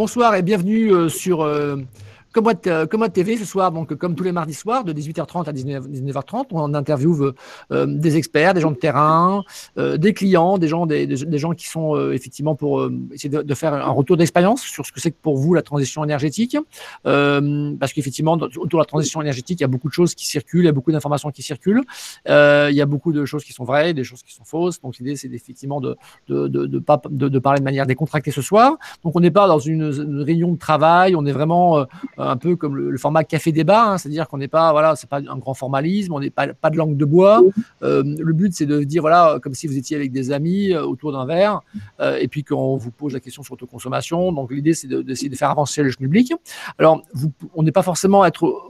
bonsoir et bienvenue sur comme moi, TV ce soir, donc comme tous les mardis soirs, de 18h30 à 19, h 30 on interviewe euh, des experts, des gens de terrain, euh, des clients, des gens, des, des, gens qui sont euh, effectivement pour essayer de, faire un retour d'expérience sur ce que c'est que pour vous la transition énergétique. parce qu'effectivement, autour de la transition énergétique, il y a beaucoup de choses qui circulent, il y a beaucoup d'informations qui circulent, il y a beaucoup de choses qui sont vraies, des choses qui sont fausses. Donc l'idée, c'est effectivement de de, de, de, de, parler de manière décontractée ce soir. Donc on n'est pas dans une, une, réunion de travail, on est vraiment un peu comme le, format café débat, hein, c'est-à-dire qu'on n'est pas, voilà, c'est pas un grand formalisme, on n'est pas, pas de langue de bois. Euh, le but, c'est de dire, voilà, comme si vous étiez avec des amis euh, autour d'un verre, euh, et puis qu'on vous pose la question sur l'autoconsommation. Donc l'idée, c'est d'essayer de, faire avancer le public. Alors, vous, on n'est pas forcément être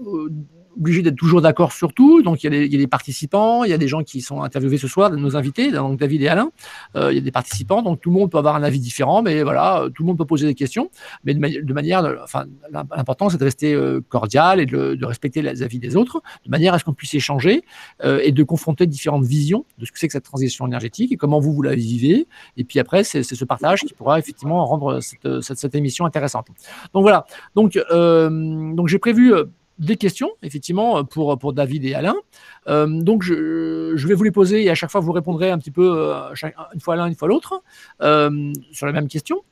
obligé d'être toujours d'accord sur tout. Donc, il y, a des, participants, il y a des gens qui sont interviewés ce soir, nos invités, donc David et Alain. Euh, il y a des participants, donc tout le monde peut avoir un avis différent, mais voilà, tout le monde peut poser des questions. Mais de, manière, enfin, l'important, c'est de rester euh, cordial et de, respecter les avis des autres, de manière à ce qu'on puisse échanger euh, et de confronter différentes visions de ce que c'est que cette transition énergétique et comment vous, vous la vivez. Et puis après, c'est ce partage qui pourra effectivement rendre cette, cette, émission intéressante. Donc voilà. Donc, donc j'ai prévu des questions, effectivement, pour, pour David et Alain. Euh, donc, je, je, vais vous les poser et à chaque fois, vous répondrez un petit peu, euh, une fois l'un, une fois l'autre, euh, sur les mêmes questions.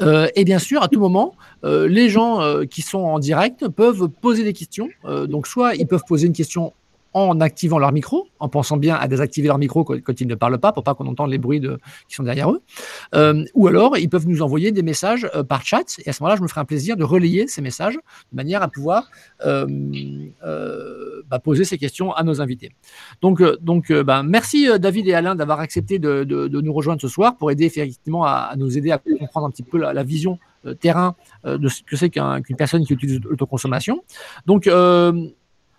et bien sûr, à tout moment, les gens qui sont en direct peuvent poser des questions. donc, soit ils peuvent poser une question en activant leur micro, en pensant bien à désactiver leur micro quand, ils ne parlent pas pour pas qu'on entende les bruits qui sont derrière eux. Euh, ou alors, ils peuvent nous envoyer des messages euh, par chat et à ce moment-là, je me ferai un plaisir de relayer ces messages de manière à pouvoir euh, bah, poser ces questions à nos invités. Donc, donc bah, merci David et Alain d'avoir accepté de, nous rejoindre ce soir pour aider effectivement à, nous aider à comprendre un petit peu la, vision terrain de ce que c'est qu'une personne qui utilise l'autoconsommation. Donc,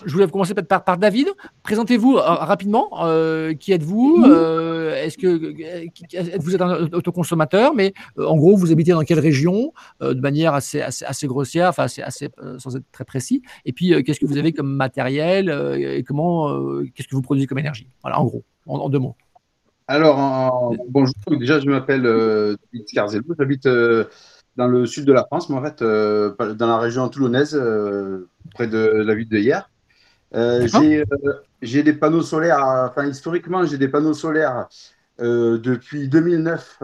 je voulais commencer par, par David. Présentez-vous euh, rapidement. Euh, qui êtes-vous? Euh, Est-ce que vous êtes un autoconsommateur? Mais en gros, vous habitez dans quelle région? De manière assez, assez, grossière, enfin assez, assez sans être très précis. Et puis, qu'est-ce que vous avez comme matériel et comment Qu'est-ce que vous produisez comme énergie? Voilà, en gros, en, deux mots. Alors, bonjour. Déjà, je m'appelle euh, Carzello. J'habite dans le sud de la France, mais en fait, dans la région toulonnaise, près de la ville de Hier. Euh, euh, j'ai des panneaux solaires, enfin historiquement, j'ai des panneaux solaires euh, depuis 2009.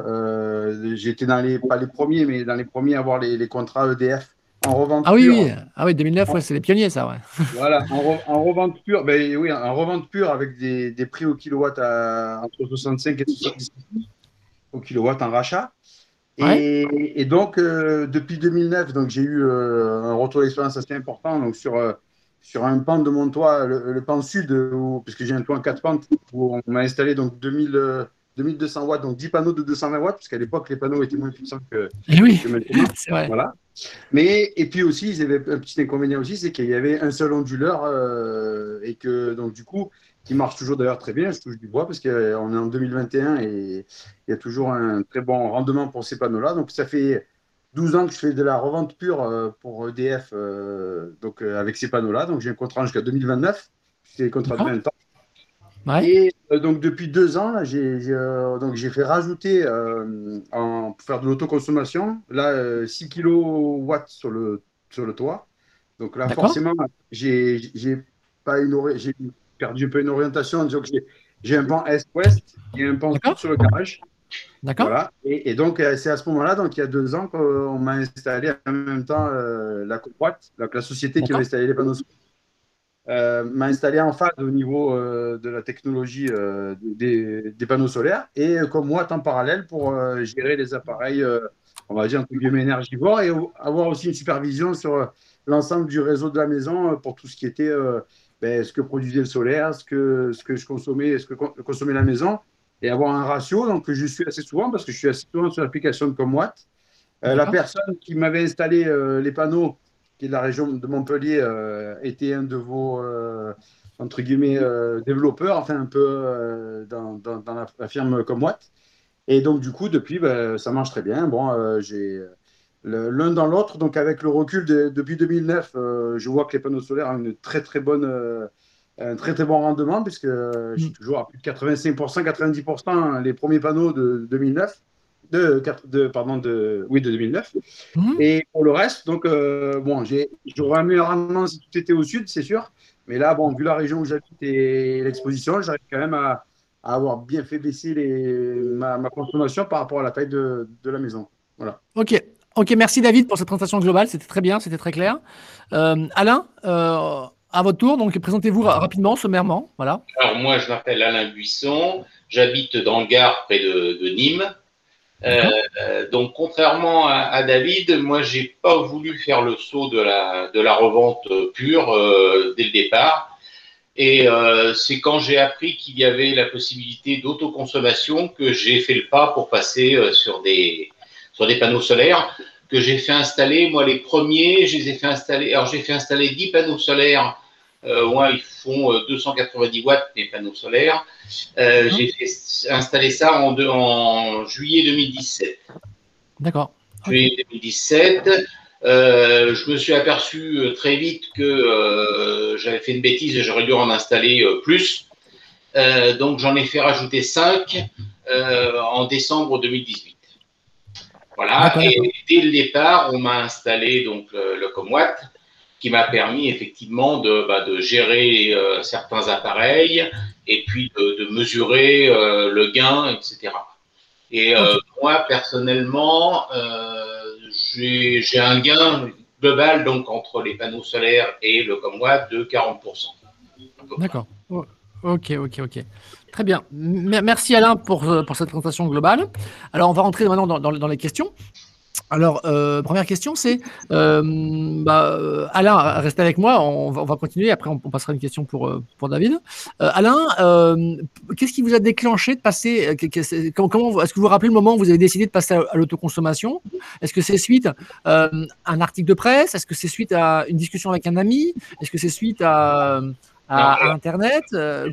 J'étais dans les, pas les premiers, mais dans les premiers à avoir les, contrats EDF en revente ah oui, Oui, ah oui, 2009, ouais, c'est les pionniers, ça, ouais. voilà, en, revente pure, ben oui, en revente pure avec des, des prix au kilowatt à, entre 65 et 70 au kilowatt en rachat. Et, et, donc, depuis 2009, donc j'ai eu un retour d'expérience assez important donc sur sur un pan de mon toit, le, pan sud, où, puisque j'ai un toit en quatre pentes, où on m'a installé donc 2000, 2200 watts, donc 10 panneaux de 220 watts, parce qu'à l'époque, les panneaux étaient moins puissants que, eh oui, c'est vrai. Voilà. Mais, et puis aussi, ils avaient un petit inconvénient aussi, c'est qu'il y avait un seul onduleur, euh, et que, donc, du coup, qui marche toujours d'ailleurs très bien, je touche du bois, parce qu'on est en 2021 et il y a toujours un très bon rendement pour ces panneaux-là. Donc, ça fait 12 ans que je fais de la revente pure euh, pour EDF euh, donc, euh, avec ces panneaux-là. Donc j'ai un contrat jusqu'à 2029. C'est un contrat de 20 ans. Et donc depuis deux ans, j'ai j'ai fait rajouter en, pour faire de l'autoconsommation là 6 kW sur le, sur le toit. Donc là, forcément, j'ai perdu un peu une orientation. J'ai un pan est-ouest et un pan sur le garage. D'accord. Voilà. Et, donc, euh, c'est à ce moment-là, donc il y a deux ans, qu'on m'a installé en même temps euh, la Coproite, la société qui m'a installé les panneaux solaires. Euh, m'a installé en phase au niveau de la technologie des, panneaux solaires et comme moi en parallèle pour gérer les appareils, on va dire entre guillemets énergivores et avoir aussi une supervision sur l'ensemble du réseau de la maison pour tout ce qui était ben, ce que produisait le solaire, ce que, ce que je consommais, ce que consommait la maison et avoir un ratio. Donc, je suis assez souvent parce que je suis assez souvent sur l'application de Comwatt. Euh, la personne qui m'avait installé euh, les panneaux, qui est de la région de Montpellier, euh, était un de vos, entre guillemets, développeurs, enfin un peu dans, dans, la, firme Comwatt. Et donc, du coup, depuis, ben, ça marche très bien. Bon, j'ai l'un dans l'autre. Donc, avec le recul depuis 2009, je vois que les panneaux solaires ont une très, très bonne un très très bon rendement puisque je suis mm. toujours à plus de 85%, 90% les premiers panneaux de 2009. de, de, pardon, de, oui, de 2009. Mhm. Et pour le reste, donc, euh, bon, j'aurais un meilleur rendement si tout était au sud, c'est sûr. Mais là, bon, vu la région où j'habite et l'exposition, j'arrive quand même à, avoir bien fait baisser les, ma, consommation par rapport à la taille de, de la maison. Voilà. Ok, Ok, merci David pour cette présentation globale, c'était très bien, c'était très clair. Euh, Alain, euh, à votre tour, donc présentez-vous rapidement, sommairement. Voilà. Alors moi, je m'appelle Alain Buisson, j'habite dans le Gard, près de, Nîmes. Euh, donc contrairement à, David, moi, j'ai pas voulu faire le saut de la, de la revente pure dès le départ. Et c'est quand j'ai appris qu'il y avait la possibilité d'autoconsommation que j'ai fait le pas pour passer sur des sur des panneaux solaires que j'ai fait installer. Moi, les premiers, je les ai fait installer. Alors, j'ai fait installer 10 panneaux solaires. Euh, moi, ils font 290 euh, watts, les panneaux solaires. Euh, mhm. J'ai fait installer ça en, en juillet 2017. D'accord. Juillet 2017. je me suis aperçu très vite que j'avais fait une bêtise et j'aurais dû en installer plus. donc, j'en ai fait rajouter 5 en décembre 2018. Voilà, et dès le départ, on m'a installé donc le, Comwatt qui m'a permis effectivement de, bah, de gérer euh, certains appareils et puis de, mesurer euh, le gain, etc. Et euh, moi, personnellement, j'ai un gain global donc entre les panneaux solaires et le Comwatt de 40%. D'accord. Ok, ok, ok. Très bien. Merci Alain pour, euh, pour cette présentation globale. Alors, on va rentrer maintenant dans, dans, les questions. Alors, euh, première question, c'est euh, bah, Alain, restez avec moi, on va, on continuer, après on, passera une question pour, pour David. Alain, qu'est-ce qui vous a déclenché de passer, est-ce que vous vous rappelez le moment où vous avez décidé de passer à, l'autoconsommation? Est-ce que c'est suite à un article de presse? Est-ce que c'est suite à une discussion avec un ami? Est-ce que c'est suite à à, Internet. Euh,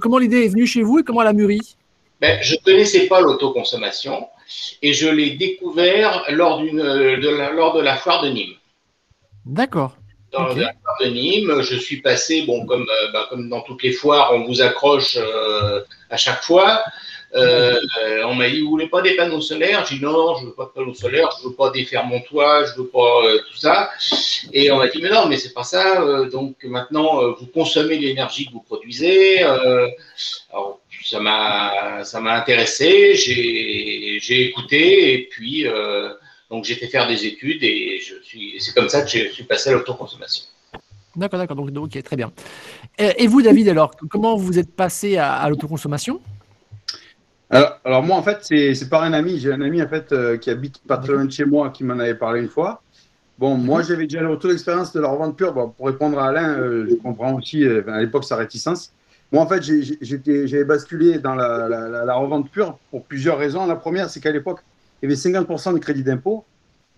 comment l'idée est venue chez vous et comment elle a mûri? Ben, Je ne connaissais pas l'autoconsommation et je l'ai découvert lors, de la, lors de la foire de Nîmes. D'accord. Dans la foire de Nîmes, je suis passé, bon, comme, euh, ben, comme dans toutes les foires, on vous accroche euh, à chaque fois. Euh, on m'a dit, vous voulez pas des panneaux solaires? J'ai dit, non, je veux pas de panneaux solaires, je veux pas défaire mon toit, je veux pas euh, tout ça. Et on m'a dit, mais non, mais c'est pas ça. Euh, donc maintenant, vous consommez l'énergie que vous produisez. alors, ça m'a, ça m'a intéressé. J'ai, j'ai écouté et puis donc j'ai fait faire des études et je suis, c'est comme ça que je suis passé à l'autoconsommation. D'accord, d'accord. Donc, ok, très bien. Et, vous, David, alors, comment vous êtes passé à l'autoconsommation? Alors, moi, en fait, c'est par un ami. J'ai un ami, en fait, euh, qui habite pas très loin de chez moi, qui m'en avait parlé une fois. Bon, moi, mhm. j'avais déjà le retour d'expérience de la revente pure. pour répondre à Alain, euh, je comprends aussi, euh, à l'époque, sa réticence. Moi, en fait, j'avais basculé dans la, revente pure pour plusieurs raisons. La première, c'est qu'à l'époque, il y avait 50% de crédit d'impôt.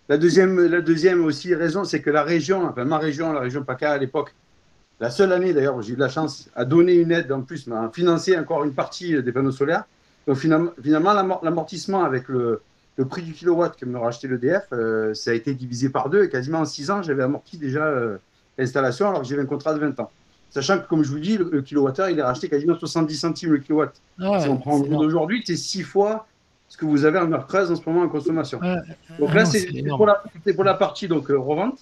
La deuxième, la deuxième aussi raison, c'est que la région, enfin ma région, la région PACA à l'époque, la seule année d'ailleurs où j'ai eu de la chance, a donné une aide en plus, m'a financé encore une partie des panneaux solaires. Donc finalement, l'amortissement avec le, prix du kilowatt que me rachetait l'EDF, euh, ça a été divisé par deux et quasiment en six ans, j'avais amorti déjà euh, l'installation alors que j'avais un contrat de 20 ans. Sachant que, comme je vous dis, le, kilowattheure, il est racheté quasiment 70 centimes le kilowatt. Ah si on prend d'aujourd'hui, c'est six fois ce que vous avez en heure 13 en ce moment en consommation. donc là, c'est pour, pour, la partie donc, euh, revente.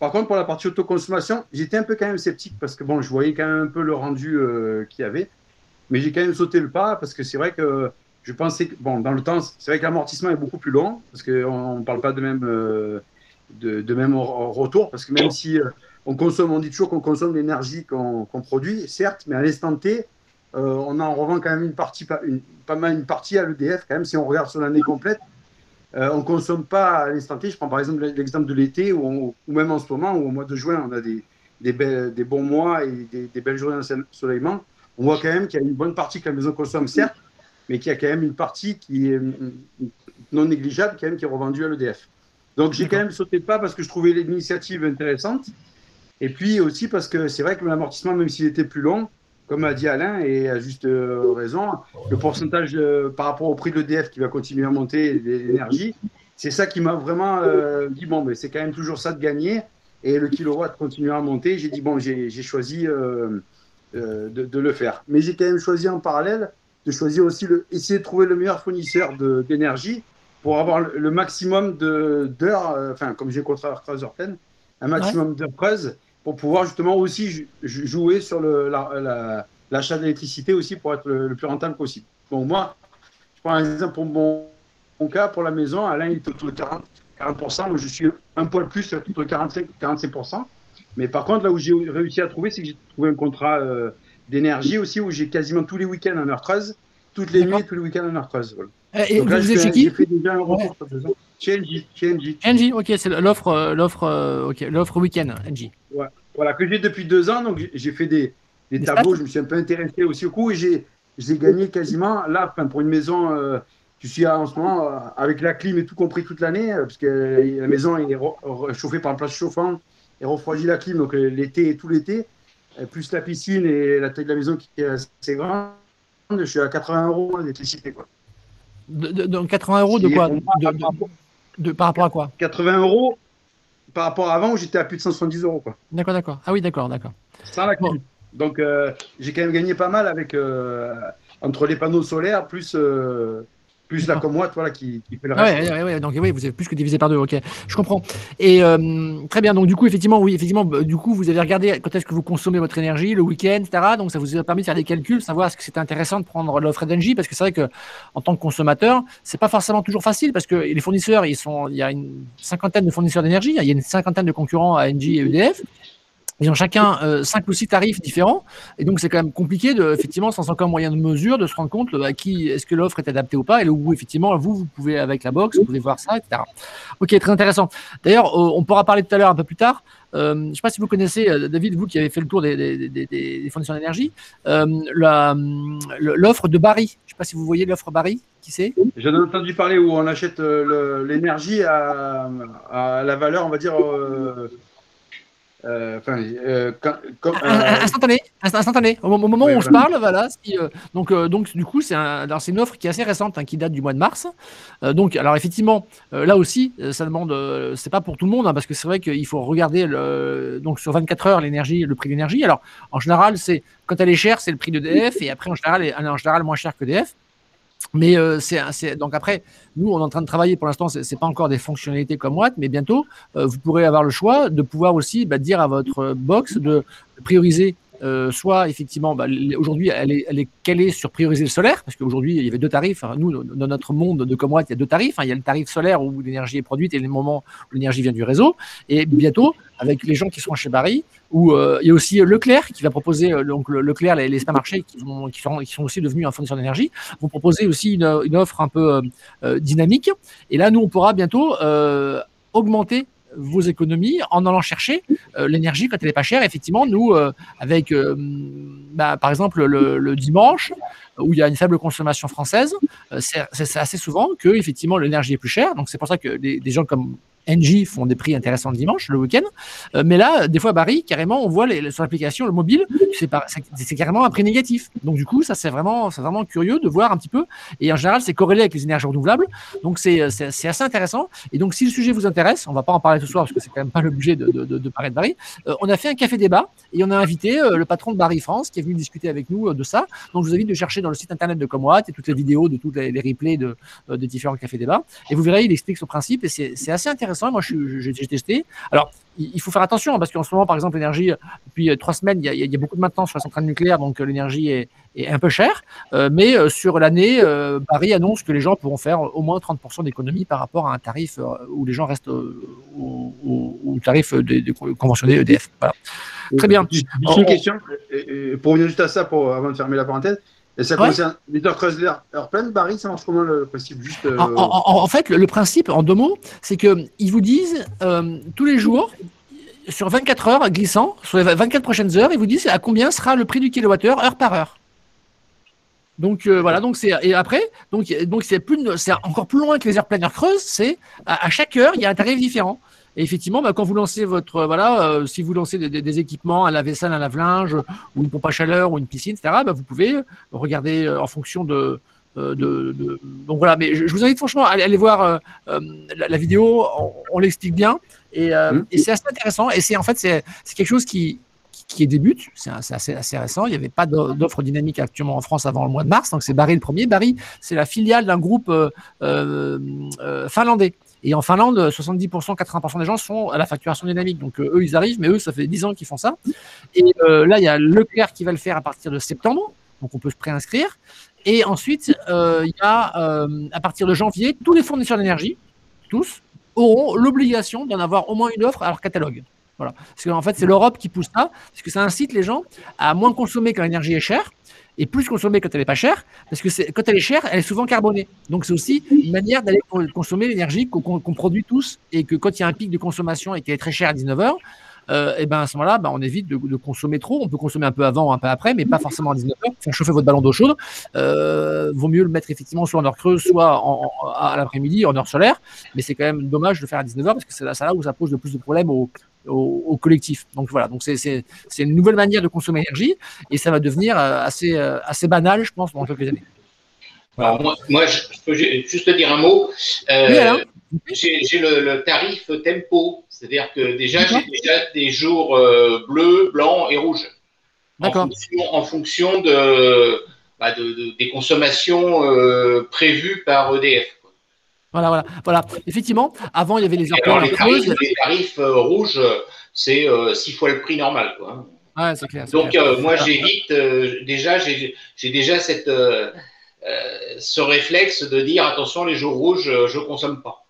Par contre, pour la partie autoconsommation, j'étais un peu quand même sceptique parce que bon, je voyais quand même un peu le rendu qu'il y avait. Mais j'ai quand même sauté le pas parce que c'est vrai que je pensais que, bon, dans le temps, c'est vrai que l'amortissement est beaucoup plus long parce qu'on ne parle pas de même, euh, de, même retour parce que même si euh, on consomme, on dit toujours qu'on consomme l'énergie qu'on produit, certes, mais à l'instant T, euh, on en revend quand même une partie, une, pas mal une partie à l'EDF quand même si on regarde sur l'année complète. on ne consomme pas à l'instant T. Je prends par exemple l'exemple de l'été ou, ou, même en ce moment où au mois de juin on a des, des, des bons mois et des, des belles journées d'ensoleillement on voit quand même qu'il y a une bonne partie que la maison consomme, certes, mais qu'il y a quand même une partie qui est non négligeable, quand même, qui est revendue à l'EDF. Donc j'ai quand même sauté le pas parce que je trouvais l'initiative intéressante. Et puis aussi parce que c'est vrai que l'amortissement, même s'il était plus long, comme a dit Alain, et à juste euh, raison, le pourcentage euh, par rapport au prix de l'EDF qui va continuer à monter, l'énergie, c'est ça qui m'a vraiment euh, dit, bon, mais c'est quand même toujours ça de gagner. Et le kilowatt continue à monter. J'ai dit, bon, j'ai choisi euh, de, le faire. Mais j'ai quand même choisi en parallèle de choisir aussi le, essayer de trouver le meilleur fournisseur d'énergie pour avoir le maximum d'heures, euh, enfin, comme j'ai contrat heure creuse, heure pleine, un maximum d'heures creuses pour pouvoir justement aussi jouer sur l'achat la, d'électricité aussi pour être le, plus rentable possible. Bon, moi, je prends un exemple pour mon, cas, pour la maison, Alain il est autour de 40, 40%, moi je suis un poil plus, autour de 45, 45%. Mais par contre, là où j'ai réussi à trouver, c'est que j'ai trouvé un contrat euh, d'énergie aussi où j'ai quasiment tous les week-ends en heure creuse, toutes les nuits, tous les week-ends en heure creuse. Voilà. Euh, et Donc là, vous êtes chez qui J'ai fait déjà un ouais. Chez NJ. Chez NJ. NJ, ok, c'est l'offre, euh, l'offre, l'offre week-end, NJ. Ouais. Voilà, que j'ai depuis deux ans. Donc j'ai fait des, des, tableaux, je me suis un peu intéressé aussi au coup et j'ai, j'ai gagné quasiment là, pour une maison. Euh, je suis en ce moment avec la clim et tout compris toute l'année, parce que la maison est chauffée par un place chauffant et refroidit la clim, donc l'été et tout l'été. Euh, plus la piscine et la taille de la maison qui est assez grande, je suis à 80 euros d'électricité. Quoi. donc 80 euros de quoi de, Par rapport à quoi? 80 euros par rapport à avant où j'étais à plus de 170 euros. D'accord, d'accord. Ah oui, d'accord, d'accord. Sans la clim. Donc euh, j'ai quand même gagné pas mal avec euh, entre les panneaux solaires plus plus la comme moi, toi, qui, qui fait le reste. Ouais, ouais, donc oui, vous avez plus que divisé par deux, ok, je comprends. Et euh, très bien, donc du coup, effectivement, oui, effectivement, bah, du coup, vous avez regardé quand est-ce que vous consommez votre énergie, le week-end, etc. Donc ça vous a permis de faire des calculs, savoir est-ce que c'était intéressant de prendre l'offre d'Engie, parce que c'est vrai que en tant que consommateur, c'est pas forcément toujours facile, parce que les fournisseurs, ils sont, il y a une cinquantaine de fournisseurs d'énergie, il y a une cinquantaine de concurrents à Engie et EDF. Ils ont chacun euh, cinq ou six tarifs différents, et donc c'est quand même compliqué, de, effectivement, sans encore moyen de mesure, de se rendre compte à qui est-ce que l'offre est adaptée ou pas, et où effectivement vous, vous pouvez avec la box, vous pouvez voir ça, etc. Ok, très intéressant. D'ailleurs, euh, on pourra parler tout à l'heure un peu plus tard. Euh, je ne sais pas si vous connaissez, David, vous qui avez fait le tour des, des, des, des fournisseurs d'énergie, l'offre de Barry. Je ne sais pas si vous voyez l'offre Barry, qui c'est? J'en ai entendu parler où on achète l'énergie à, à, la valeur, on va dire euh, euh, euh, instantané, instantané. Au, moment où on se parle, voilà. donc, donc, du coup, c'est un, une offre qui est assez récente, hein, qui date du mois de mars. donc, alors effectivement, là aussi, ça demande, c'est pas pour tout le monde, hein, parce que c'est vrai qu'il faut regarder le, donc sur 24 heures l'énergie, le prix de l'énergie. Alors, en général, c'est quand elle est chère, c'est le prix d'EDF, et après, en général, elle est en général moins cher que EDF. Mais euh, c'est donc après, nous, on est en train de travailler. Pour l'instant, c'est pas encore des fonctionnalités comme Watt, mais bientôt, euh, vous pourrez avoir le choix de pouvoir aussi bah, dire à votre box de prioriser euh, soit effectivement, bah, aujourd'hui, elle est, calée sur prioriser le solaire, parce qu'aujourd'hui, il y avait deux tarifs. Nous, dans notre monde de Comwatt, il y a deux tarifs. Hein. Il y a le tarif solaire où l'énergie est produite et les moments où l'énergie vient du réseau. Et bientôt, avec les gens qui sont chez Barry, où euh, il y a aussi Leclerc qui va proposer, euh, donc Leclerc, les, les supermarchés qui, sont, aussi devenus un fournisseur d'énergie, vont proposer aussi une offre un peu dynamique. Et là, nous, on pourra bientôt augmenter vos économies en allant chercher euh, l'énergie quand elle est pas chère. Effectivement, nous, euh, avec, euh, bah, par exemple, le, dimanche, où il y a une faible consommation française, c'est assez souvent que effectivement l'énergie est plus chère. Donc c'est pour ça que des gens comme NG font des prix intéressants le dimanche, le week-end. Euh, mais là, des fois, Barry, carrément, on voit les, sur l'application, le mobile, c'est carrément un prix négatif. Donc, du coup, ça, c'est vraiment, vraiment curieux de voir un petit peu. Et en général, c'est corrélé avec les énergies renouvelables. Donc, c'est assez intéressant. Et donc, si le sujet vous intéresse, on va pas en parler ce soir parce que c'est quand même pas l'objet de, de, de, parler de Barry. Euh, on a fait un café débat et on a invité euh, le patron de Barry France qui est venu discuter avec nous de ça. Donc, je vous invite de chercher dans le site internet de Comwatt et toutes les vidéos de toutes les, replays de, de différents cafés débats. Et vous verrez, il explique son principe et c'est assez intéressant moi, j'ai testé. Alors, il faut faire attention hein, parce qu'en ce moment, par exemple, l'énergie, depuis euh, trois semaines, il y, a, beaucoup de maintenance sur la centrale nucléaire, donc euh, l'énergie est, un peu chère. Euh, mais sur l'année, Paris annonce que les gens pourront faire au moins 30% d'économie par rapport à un tarif où les gens restent au, tarif de, conventionné EDF. Très bien. Une question, pour revenir juste à ça, pour, avant de fermer la parenthèse. Et ça concerne Peter Kreuzler, pleine, Barry, ça marche comment le principe juste, euh, en, fait, le, principe, en deux mots, c'est qu'ils vous disent euh, tous les jours, sur 24 heures glissant, sur les 24 prochaines heures, ils vous disent à combien sera le prix du kilowattheure heure par heure. Donc euh, voilà, donc c'est et après, donc donc c'est plus c'est encore plus loin que les heures pleines heures creuses, c'est à, chaque heure il y a un tarif différent. Et effectivement, bah, quand vous lancez votre, voilà, euh, si vous lancez des, équipements, un lave-vaisselle, un lave-linge, ou une pompe à chaleur, ou une piscine, etc., bah, vous pouvez regarder euh, en fonction de, euh, de, de, donc voilà, mais je, vous invite franchement à aller, voir la, vidéo, on, l'explique bien et, mmh. et c'est assez intéressant et c'est en fait c'est quelque chose qui, qui débute. C'est assez, assez, récent. Il n'y avait pas d'offre dynamique actuellement en France avant le mois de mars. Donc c'est Barry le premier. Barry, c'est la filiale d'un groupe euh, euh, finlandais. Et en Finlande, 70%, 80% des gens sont à la facturation dynamique. Donc eux, ils arrivent, mais eux, ça fait 10 ans qu'ils font ça. Et là, il y a Leclerc qui va le faire à partir de septembre. Donc on peut se préinscrire. Et ensuite, à partir de janvier, tous les fournisseurs d'énergie, tous, auront l'obligation d'en avoir au moins une offre à leur catalogue. Voilà. Parce qu'en fait, c'est l'Europe qui pousse ça, parce que ça incite les gens à moins consommer quand l'énergie est chère et plus consommer quand elle n'est pas chère, parce que quand elle est chère, elle est souvent carbonée. Donc c'est aussi une manière d'aller consommer l'énergie qu'on produit tous, et que quand il y a un pic de consommation et qu'elle est très chère à 19h, euh, et ben à ce moment-là, ben, on évite de, de, consommer trop. On peut consommer un peu avant, un peu après, mais pas forcément à 19h. Faire chauffer votre ballon d'eau chaude. Euh, vaut mieux le mettre effectivement soit en heure creuse, soit en, à l'après-midi, en heure solaire. Mais c'est quand même dommage de le faire à 19h parce que c'est là, là, où ça pose le plus de problèmes au, au, collectif. Donc voilà, donc c'est une nouvelle manière de consommer l'énergie et ça va devenir euh, assez, euh, assez banal, je pense, dans quelques années. Alors moi, moi, je peux juste dire un mot. Euh, j'ai le, le, tarif tempo, c'est-à-dire que déjà, j'ai déjà des jours euh, bleus, blancs et rouges. En fonction, en fonction de, bah de, des consommations euh, prévues par EDF. Voilà, voilà, voilà. Effectivement, avant, il y avait les les, tarifs, les tarifs euh, rouges, c'est six fois le prix normal. Quoi. Ouais, clair, Donc, moi, j'évite, déjà, j'ai déjà cette, ce réflexe de dire attention, les jours rouges, je ne consomme pas.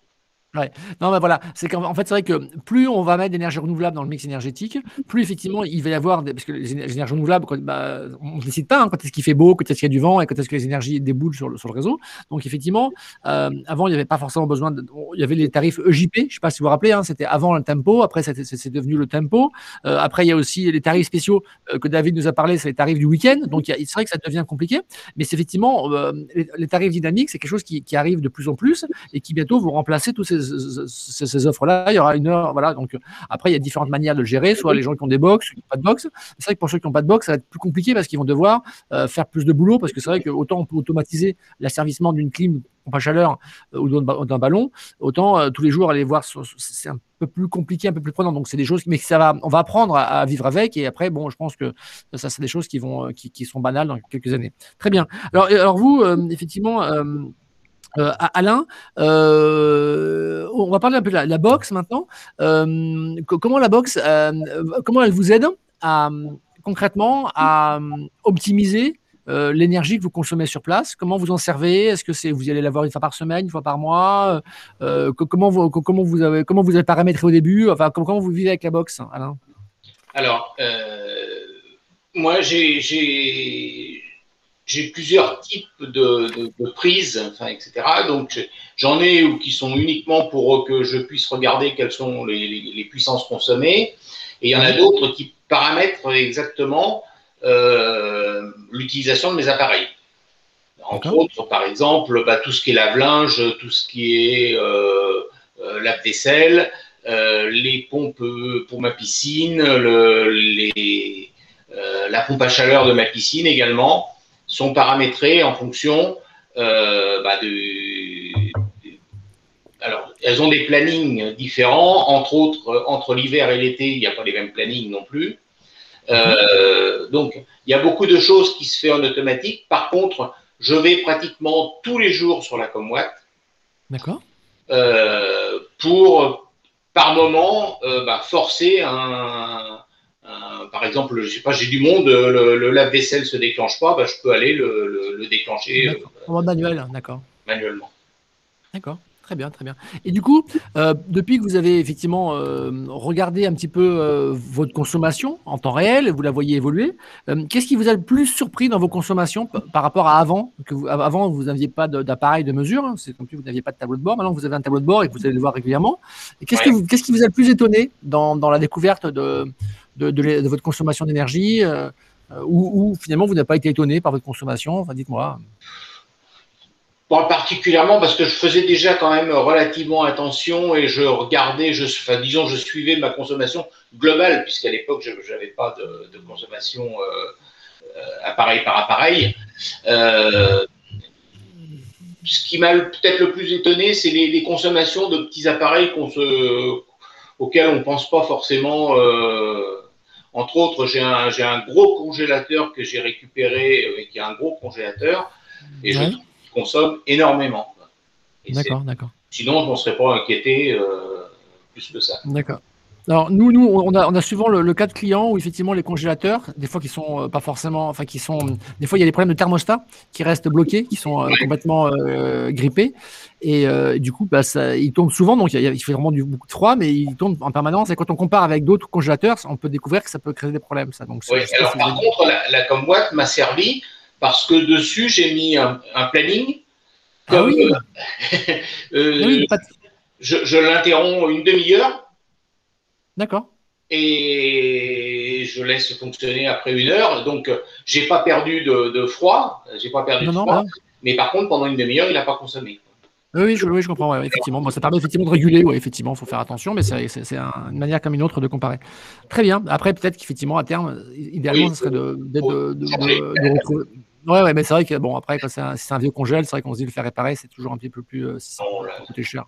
Non, mais voilà, c'est qu'en fait, c'est vrai que plus on va mettre d'énergie renouvelable dans le mix énergétique, plus effectivement il va y avoir, parce que les énergies renouvelables, bah, on ne décide pas hein, quand est-ce qu'il fait beau, quand est-ce qu'il y a du vent et quand est-ce que les énergies déboulent sur le, réseau. Donc effectivement, euh, avant il n'y avait pas forcément besoin, de, il y avait les tarifs EJP, je ne sais pas si vous vous rappelez, hein, c'était avant le tempo, après c'est devenu le tempo. Euh, après il y a aussi les tarifs spéciaux euh, que David nous a parlé, c'est les tarifs du week-end. Donc c'est vrai que ça devient compliqué, mais c'est effectivement les, tarifs dynamiques, c'est quelque chose qui, qui arrive de plus en plus et qui bientôt vont remplacer tous ces ces, offres-là. Il y aura une heure. Voilà. Donc, après, il y a différentes manières de le gérer. Soit les gens qui ont des box, ceux qui n'ont pas de box. C'est vrai que pour ceux qui n'ont pas de box, ça va être plus compliqué parce qu'ils vont devoir euh, faire plus de boulot. Parce que c'est vrai que autant on peut automatiser l'asservissement d'une clim pompe à chaleur euh, ou d'un ballon, autant euh, tous les jours aller voir, c'est un peu plus compliqué, un peu plus prenant. Donc c'est des choses, mais ça va, on va apprendre à, vivre avec. Et après, bon, je pense que ça, c'est des choses qui vont, qui, sont banales dans quelques années. Très bien. Alors, alors vous, effectivement. Euh, Alain, euh, on va parler un peu de la, boxe maintenant. Euh, comment la boxe, comment elle vous aide à, concrètement à optimiser l'énergie que vous consommez sur place? Comment vous en servez? Est-ce que c'est vous allez l'avoir une fois par semaine, une fois par mois? Comment vous comment vous avez comment vous avez paramétré au début? Enfin comment vous vivez avec la boxe, Alain? Alors moi j'ai j'ai plusieurs types de, de, prises, enfin, etc. Donc, j'en ai qui sont uniquement pour que je puisse regarder quelles sont les, les, puissances consommées. Et il y en a d'autres qui paramètrent exactement euh, l'utilisation de mes appareils. Entre autres, par exemple, bah, tout ce qui est lave-linge, tout ce qui est euh, euh lave-vaisselle, euh, les pompes pour ma piscine, le, les, la pompe à chaleur de ma piscine également sont paramétrées en fonction euh, bah de, Alors, elles ont des plannings différents, entre autres, entre l'hiver et l'été, il n'y a pas les mêmes plannings non plus. Euh, donc, il y a beaucoup de choses qui se font en automatique. Par contre, je vais pratiquement tous les jours sur la Comwatt. D'accord. Euh, pour, par moment, euh, bah, forcer un, euh, par exemple, je sais pas, j'ai du monde, le, le lave-vaisselle se déclenche pas, bah, je peux aller le, le, déclencher. Euh, en manuel, d'accord. Manuellement. D'accord. Très bien, très bien. Et du coup, euh, depuis que vous avez effectivement regardé un petit peu votre consommation en temps réel, vous la voyez évoluer, qu'est-ce qui vous a le plus surpris dans vos consommations par rapport à avant que vous, Avant, vous n'aviez pas d'appareil de, mesure, hein, c'est comme si vous n'aviez pas de tableau de bord. Maintenant, vous avez un tableau de bord et que vous allez le voir régulièrement. Qu'est-ce qui vous a le plus étonné dans, dans la découverte de, de, votre consommation d'énergie euh, euh, ou, finalement vous n'avez pas été étonné par votre consommation enfin, Dites-moi. particulièrement parce que je faisais déjà quand même relativement attention et je regardais, je, disons, je suivais ma consommation globale, puisqu'à l'époque, je n'avais pas de, consommation euh, appareil par appareil. ce qui m'a peut-être le plus étonné, c'est les, consommations de petits appareils auxquels on ne pense pas forcément Entre autres, j'ai un, un, gros congélateur que j'ai récupéré, euh, qui est un gros congélateur, et je consomme énormément. D'accord, d'accord. Sinon, je ne serais pas inquiété euh, plus que ça. D'accord. Alors nous, nous, on a, on a souvent le, cas de clients où effectivement les congélateurs, des fois qui sont euh, pas forcément, enfin qui sont, des fois il y a des problèmes de thermostat qui restent bloqués, qui sont euh, complètement euh, grippés, et du coup, bah, ça, ils tombent souvent, donc il, il, fait vraiment du, beaucoup de froid, mais ils tombent en permanence. Et quand on compare avec d'autres congélateurs, on peut découvrir que ça peut créer des problèmes. Ça. Donc, oui, alors par contre, la, la Comboîte m'a servi parce que dessus j'ai mis un, planning. ah oui. je, je l'interromps une demi-heure D'accord. Et je laisse fonctionner après une heure. Donc, j'ai pas perdu de, froid. J'ai pas perdu de froid. Mais par contre, pendant une demi-heure, il n'a pas consommé. Oui, je, oui, je comprends. effectivement, ça permet effectivement de réguler. Oui, effectivement, il faut faire attention, mais c'est une manière comme une autre de comparer. Très bien. Après, peut-être qu'effectivement, à terme, idéalement, ce serait de, de, retrouver. Ouais, ouais, mais c'est vrai que bon, après, quand c'est un, vieux congèle, c'est vrai qu'on se dit le faire réparer, c'est toujours un petit peu plus. Euh, ça coûter cher.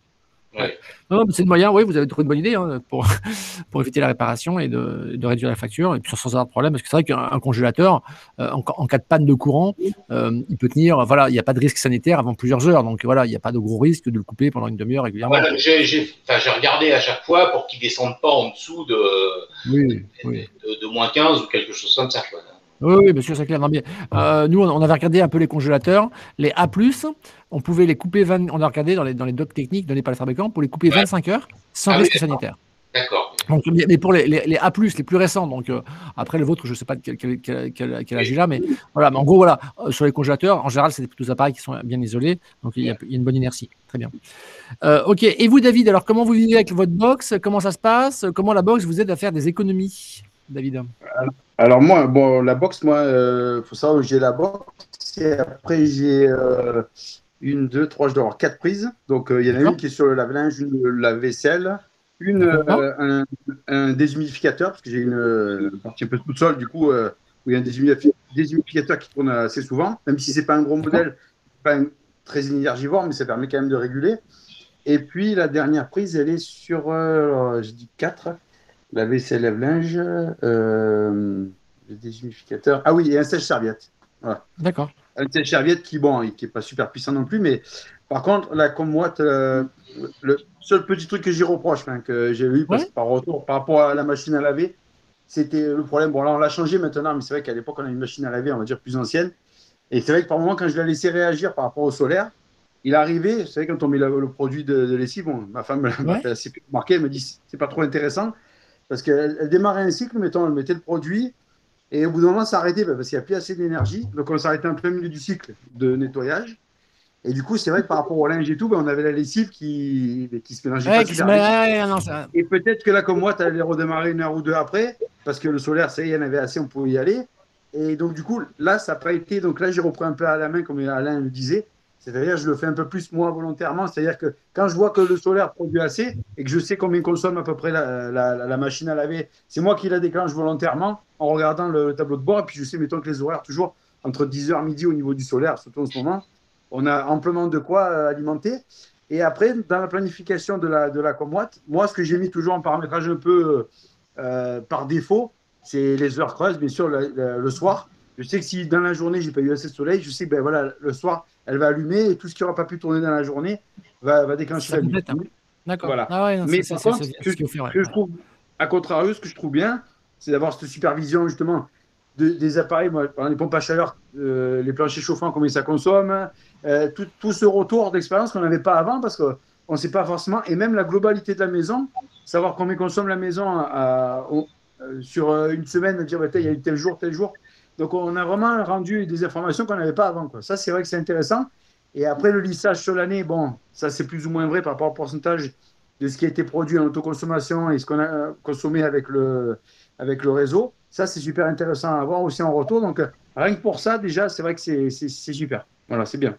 Non, c'est le moyen, oui, vous avez trouvé une bonne idée hein, pour, pour éviter la réparation et de, de, réduire la facture, et puis sans avoir de problème, parce que c'est vrai qu'un congélateur, euh, en, cas de panne de courant, euh, il peut tenir, voilà, il n'y a pas de risque sanitaire avant plusieurs heures, donc voilà, il n'y a pas de gros risque de le couper pendant une demi-heure régulièrement. j'ai regardé à chaque fois pour qu'il ne descende pas en dessous de, de, moins 15 ou quelque chose comme ça. Oui, oui, monsieur, c'est clair. Euh, nous, on avait regardé un peu les congélateurs. Les A, on pouvait les couper 20, on a regardé dans les, dans les docs techniques donnés par les fabricants pour les couper 25 heures sans ah risque sanitaire. D'accord. mais pour les, les, A, les plus récents, donc euh, après le vôtre, je ne sais pas de quel, quel, quel, âge il a, mais voilà. Mais en gros, voilà, euh, sur les congélateurs, en général, c'est plutôt des appareils qui sont bien isolés, donc il y a, une bonne inertie. Très bien. ok. Et vous, David, alors comment vous vivez avec votre box? Comment ça se passe? Comment la box vous aide à faire des économies, David? Alors moi, bon, la box, moi, il euh, faut savoir que j'ai la box. Et après, j'ai euh, une, deux, trois, je dois avoir quatre prises. Donc, euh, il y en a une qui est sur le lave-linge, une lave-vaisselle, une, un, déshumidificateur, parce que j'ai une partie un peu toute seule, du coup, où il y a un déshumidificateur qui tourne assez souvent, même si c'est pas un gros modèle, pas très énergivore, mais ça permet quand même de réguler. Et puis, la dernière prise, elle est sur, je dis quatre la vaisselle lave-linge, euh, le déshumidificateur. Ah oui, et un sèche-serviette. D'accord. Un sèche-serviette qui, bon, qui n'est pas super puissant non plus, mais par contre, là, comme moi, euh, le seul petit truc que j'y reproche, que j'ai eu par retour par rapport à la machine à laver, c'était le problème. Bon, là, on l'a changé maintenant, mais c'est vrai qu'à l'époque, on a une machine à laver, on va dire, plus ancienne. Et c'est vrai que par moment, quand je l'ai laissé réagir par rapport au solaire, il arrivait, vous savez, quand on met le, produit de, lessive, bon, ma femme m'a fait assez marqué, elle me dit c'est pas trop intéressant. Parce qu'elle démarrait un cycle, mettons, elle mettait le produit, et au bout d'un moment, ça arrêtait bah, parce qu'il n'y a plus assez d'énergie. Donc, on s'arrêtait un peu au milieu du cycle de nettoyage. Et du coup, c'est vrai que par rapport au linge et tout, bah, on avait la lessive qui, qui se mélangeait pas super Et peut-être que là, comme moi, tu allais redémarrer une heure ou deux après, parce que le solaire, ça y il y en avait assez, on pouvait y aller. Et donc, du coup, là, ça n'a pas été. Donc là, j'ai repris un peu à la main, comme Alain le disait. C'est-à-dire, je le fais un peu plus moi volontairement. C'est-à-dire que quand je vois que le solaire produit assez et que je sais combien consomme à peu près la, machine à laver, c'est moi qui la déclenche volontairement en regardant le tableau de bord. Et puis je sais, mettons que les horaires, toujours entre 10h midi au niveau du solaire, surtout en ce moment, on a amplement de quoi euh, alimenter. Et après, dans la planification de la, de comboite, moi, ce que j'ai mis toujours en paramétrage un peu euh, par défaut, c'est les heures creuses, bien sûr, le soir. Je sais que si dans la journée, j'ai pas eu assez de soleil, je sais que ben, voilà, le soir, elle va allumer et tout ce qui n'aura pas pu tourner dans la journée va, va déclencher la nuit. Hein. D'accord. Voilà. Ah Mais par contre, ce que, je trouve, à contrario, ce que je trouve bien, c'est d'avoir cette supervision justement des appareils, moi, les pompes à chaleur, euh, les planchers chauffants, combien ça consomme, euh, tout, ce retour d'expérience qu'on n'avait pas avant parce qu'on ne sait pas forcément, et même la globalité de la maison, savoir combien consomme la maison euh, sur une semaine, dire bah, il y a eu tel jour, tel jour, donc, on a vraiment rendu des informations qu'on n'avait pas avant. Ça, c'est vrai que c'est intéressant. Et après, le lissage sur l'année, bon, ça, c'est plus ou moins vrai par rapport au pourcentage de ce qui a été produit en autoconsommation et ce qu'on a consommé avec le, avec le réseau. Ça, c'est super intéressant à avoir aussi en retour. Donc, rien que pour ça, déjà, c'est vrai que c'est super. Voilà, c'est bien.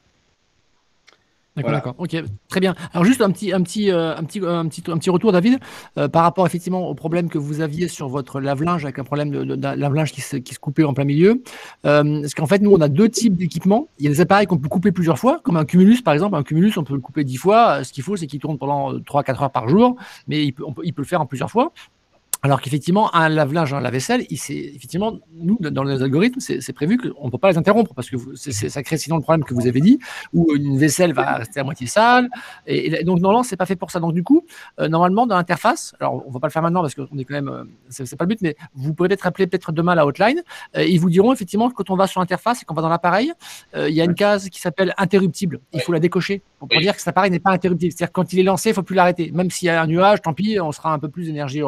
D'accord, d'accord. Ok, très bien. Alors juste un petit, un petit, euh, un petit, un petit, un petit retour, David, euh, par rapport effectivement au problème que vous aviez sur votre lave-linge avec un problème de, lave-linge qui se, qui se coupait en plein milieu. Euh, parce qu'en fait, nous, on a deux types d'équipements. Il y a des appareils qu'on peut couper plusieurs fois, comme un cumulus par exemple. Un cumulus, on peut le couper dix fois. Ce qu'il faut, c'est qu'il tourne pendant 3-4 heures par jour, mais il peut, il peut le faire en plusieurs fois. Alors qu'effectivement, un lave-linge, un lave-vaisselle, effectivement, nous, dans les algorithmes, c'est prévu qu'on ne peut pas les interrompre parce que ça crée sinon le problème que vous avez dit, où une vaisselle va rester à moitié sale. Et, donc, normalement, c'est pas fait pour ça. Donc, du coup, euh, normalement, dans l'interface, alors on va pas le faire maintenant parce qu'on est quand même, euh, c'est pas le but, mais vous pourrez peut-être appeler peut-être demain la hotline. Euh, ils vous diront effectivement que quand on va sur l'interface et qu'on va dans l'appareil, il y a une case qui s'appelle interruptible. Il faut la décocher pour, dire que cet appareil n'est pas interruptible. C'est-à-dire quand il est lancé, il faut plus l'arrêter. Même s'il y a un nuage, tant pis, on sera un peu plus d'énergie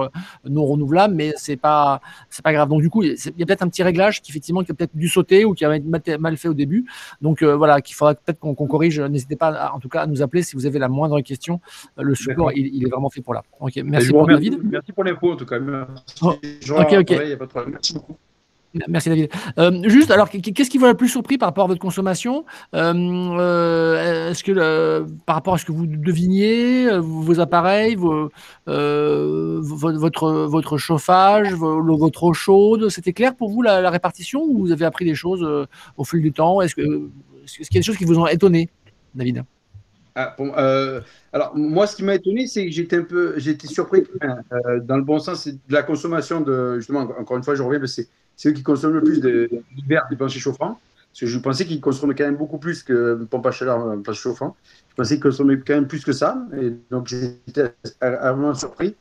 non renouvelable, mais c'est pas c'est pas grave. Donc du coup, il y a peut-être un petit réglage qui effectivement qui a peut-être dû sauter ou qui a été mal fait au début. Donc euh, voilà, qu'il faudra peut-être qu'on corrige. N'hésitez pas, en tout cas, à nous appeler si vous avez la moindre question. Euh, le support, il, est vraiment fait pour là. Ok, merci pour David. Merci pour l'info en tout cas. Oh, ok, ok. Merci beaucoup. Merci David. Euh, juste, alors, qu'est-ce qui vous a le plus surpris par rapport à votre consommation? Euh, euh, Est-ce que par rapport à ce que vous deviniez, vos appareils, votre, chauffage, votre eau chaude, c'était clair pour vous la, répartition ou vous avez appris des choses au fil du temps? Est-ce qu'il est y a des choses qui vous ont étonné, David? Ah, alors moi, ce qui m'a étonné, c'est que j'étais un peu, j'étais surpris dans le bon sens, de la consommation de, justement, encore une fois, je reviens, c'est eux qui consomment le plus d'hiver des planchers chauffants. Parce que je pensais qu'ils consommaient quand même beaucoup plus que pompe à chaleur, euh, plancher chauffant. Je pensais qu'ils consommaient quand même plus que ça. Et donc, j'étais vraiment surpris.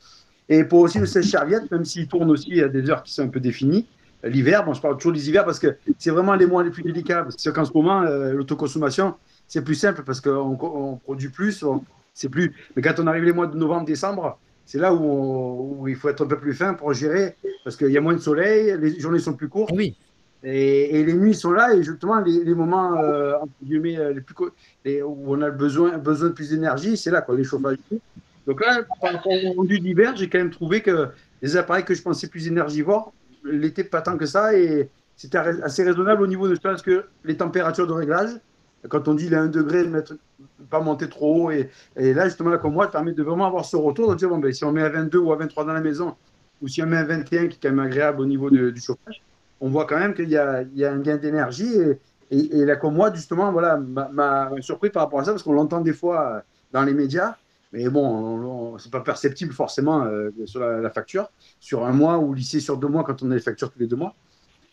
Et pour aussi le sèche-serviette, même s'il tourne aussi à des heures qui sont un peu définies, l'hiver, bon, je parle toujours des hivers parce que c'est vraiment les mois les plus délicats. C'est qu'en ce moment, euh, l'autoconsommation, c'est plus simple parce qu'on produit plus, c'est plus. Mais quand on arrive les mois de novembre, décembre, c'est là où, il faut être un peu plus fin pour gérer, parce qu'il y a moins de soleil, les journées sont plus courtes. Oui. Et, les nuits sont là, et justement, les, moments euh, euh, les plus, où on a besoin, besoin de plus d'énergie, c'est là, quoi, les chauffages. Donc là, par rapport au rendu d'hiver, j'ai quand même trouvé que les appareils que je pensais plus énergivores, l'été pas tant que ça, et c'était assez raisonnable au niveau de ce que les températures de réglage. Quand on dit les 1 degré, mettre, pas monter trop haut. Et, là, justement, la moi, permet de vraiment avoir ce retour, de ben, si on met à 22 ou à 23 dans la maison, ou si on met à 21, qui est quand même agréable au niveau du chauffage, on voit quand même qu'il y, a, un gain d'énergie. Et, la moi, justement, voilà, m'a surpris par rapport à ça, parce qu'on l'entend des fois euh, dans les médias. Mais bon, c'est pas perceptible forcément euh, sur la, facture, sur un mois ou lycée sur deux mois quand on a les factures tous les deux mois.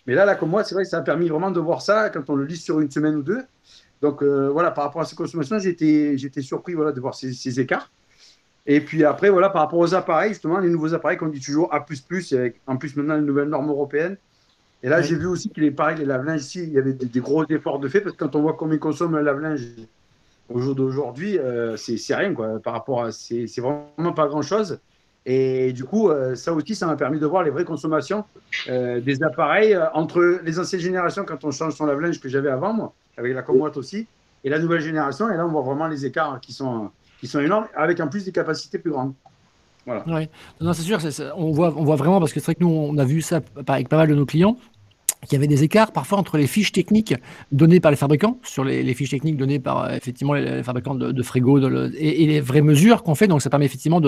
Mais là, la moi, c'est vrai que ça a permis vraiment de voir ça quand on le lit sur une semaine ou deux. Donc euh, voilà, par rapport à ces consommations, j'étais surpris voilà, de voir ces, écarts. Et puis après, voilà, par rapport aux appareils, justement, les nouveaux appareils qu'on dit toujours A, avec en plus maintenant une nouvelle norme européenne. Et là, j'ai vu aussi que les, pareil, les lave-linges ici, il y avait des, gros efforts de fait, parce que quand on voit combien ils consomment un lave-linge au jour d'aujourd'hui, euh, c'est rien, quoi, par rapport à. C'est vraiment pas grand-chose. Et du coup, euh, ça aussi, ça m'a permis de voir les vraies consommations des appareils entre les anciennes générations, quand on change son lave-linge que j'avais avant, moi, avec la Comwatt aussi, et la nouvelle génération. Et là, on voit vraiment les écarts qui sont, qui sont énormes, avec en plus des capacités plus grandes. Voilà. Non, c'est sûr, on, voit, on voit vraiment, parce que c'est vrai que nous, on a vu ça avec pas mal de nos clients, qu'il y avait des écarts parfois entre les fiches techniques données par les fabricants, sur les, fiches techniques données par euh, effectivement les, fabricants de, de frigo et, les vraies mesures qu'on fait. Donc ça permet effectivement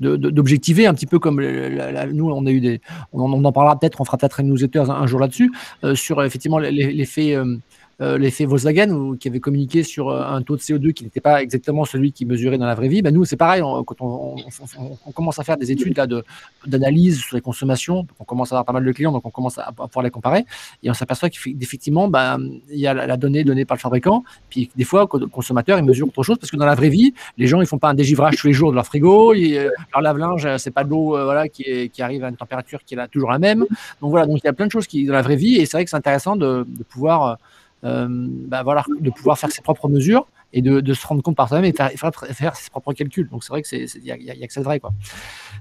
d'objectiver de, un petit peu comme nous on a eu des, on, en parlera peut-être, on fera peut-être une newsletter un, un jour là-dessus euh, sur effectivement l'effet euh, euh, l'effet Volkswagen qui avait communiqué sur euh, un taux de CO2 qui n'était pas exactement celui qui mesurait dans la vraie vie. Ben nous, c'est pareil, quand on, commence à faire des études d'analyse sur les consommations, on commence à avoir pas mal de clients, donc on commence à, pouvoir les comparer, et on s'aperçoit qu'effectivement, ben, il y a la, donnée donnée par le fabricant, puis des fois, le consommateur, il mesure autre chose, parce que dans la vraie vie, les gens, ils font pas un dégivrage tous les jours de leur frigo, euh, leur lave-linge, c'est pas de l'eau voilà, qui, qui, arrive à une température qui est là, toujours la même. Donc voilà, donc il y a plein de choses qui dans la vraie vie, et c'est vrai que c'est intéressant de, de pouvoir bah, voilà, de pouvoir faire ses propres mesures et de, se rendre compte par soi-même et faire, faire, ses propres calculs. Donc c'est vrai que c'est il y, a, que ça de vrai quoi.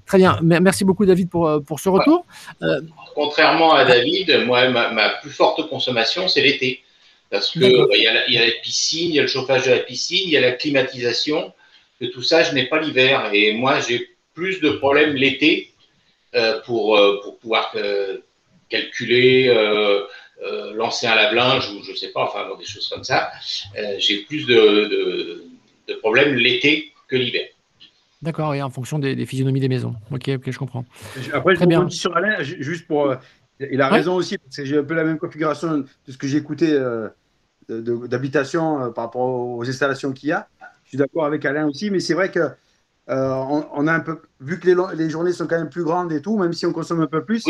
Très bien, merci beaucoup David pour, euh, pour ce retour. Euh, Contrairement à David, moi ma, plus forte consommation c'est l'été parce que il y, a la, il y, a la, piscine, il y a le chauffage de la piscine, il y a la climatisation. Que tout ça, je n'ai pas l'hiver et moi j'ai plus de problèmes l'été pour, pour pouvoir calculer euh, lancer un lave-linge ou je sais pas, enfin des choses comme ça, euh, j'ai plus de, de, problèmes l'été que l'hiver. D'accord, et en fonction des, physionomies des maisons. Ok, ok, je comprends. Après, Très je bien. sur Alain, juste pour. Euh, il a raison aussi, parce que j'ai un peu la même configuration de ce que j'ai écouté d'habitation par rapport aux installations qu'il y a. Je suis d'accord avec Alain aussi, mais c'est vrai que on, a un peu, vu que les, journées sont quand même plus grandes et tout, même si on consomme un peu plus,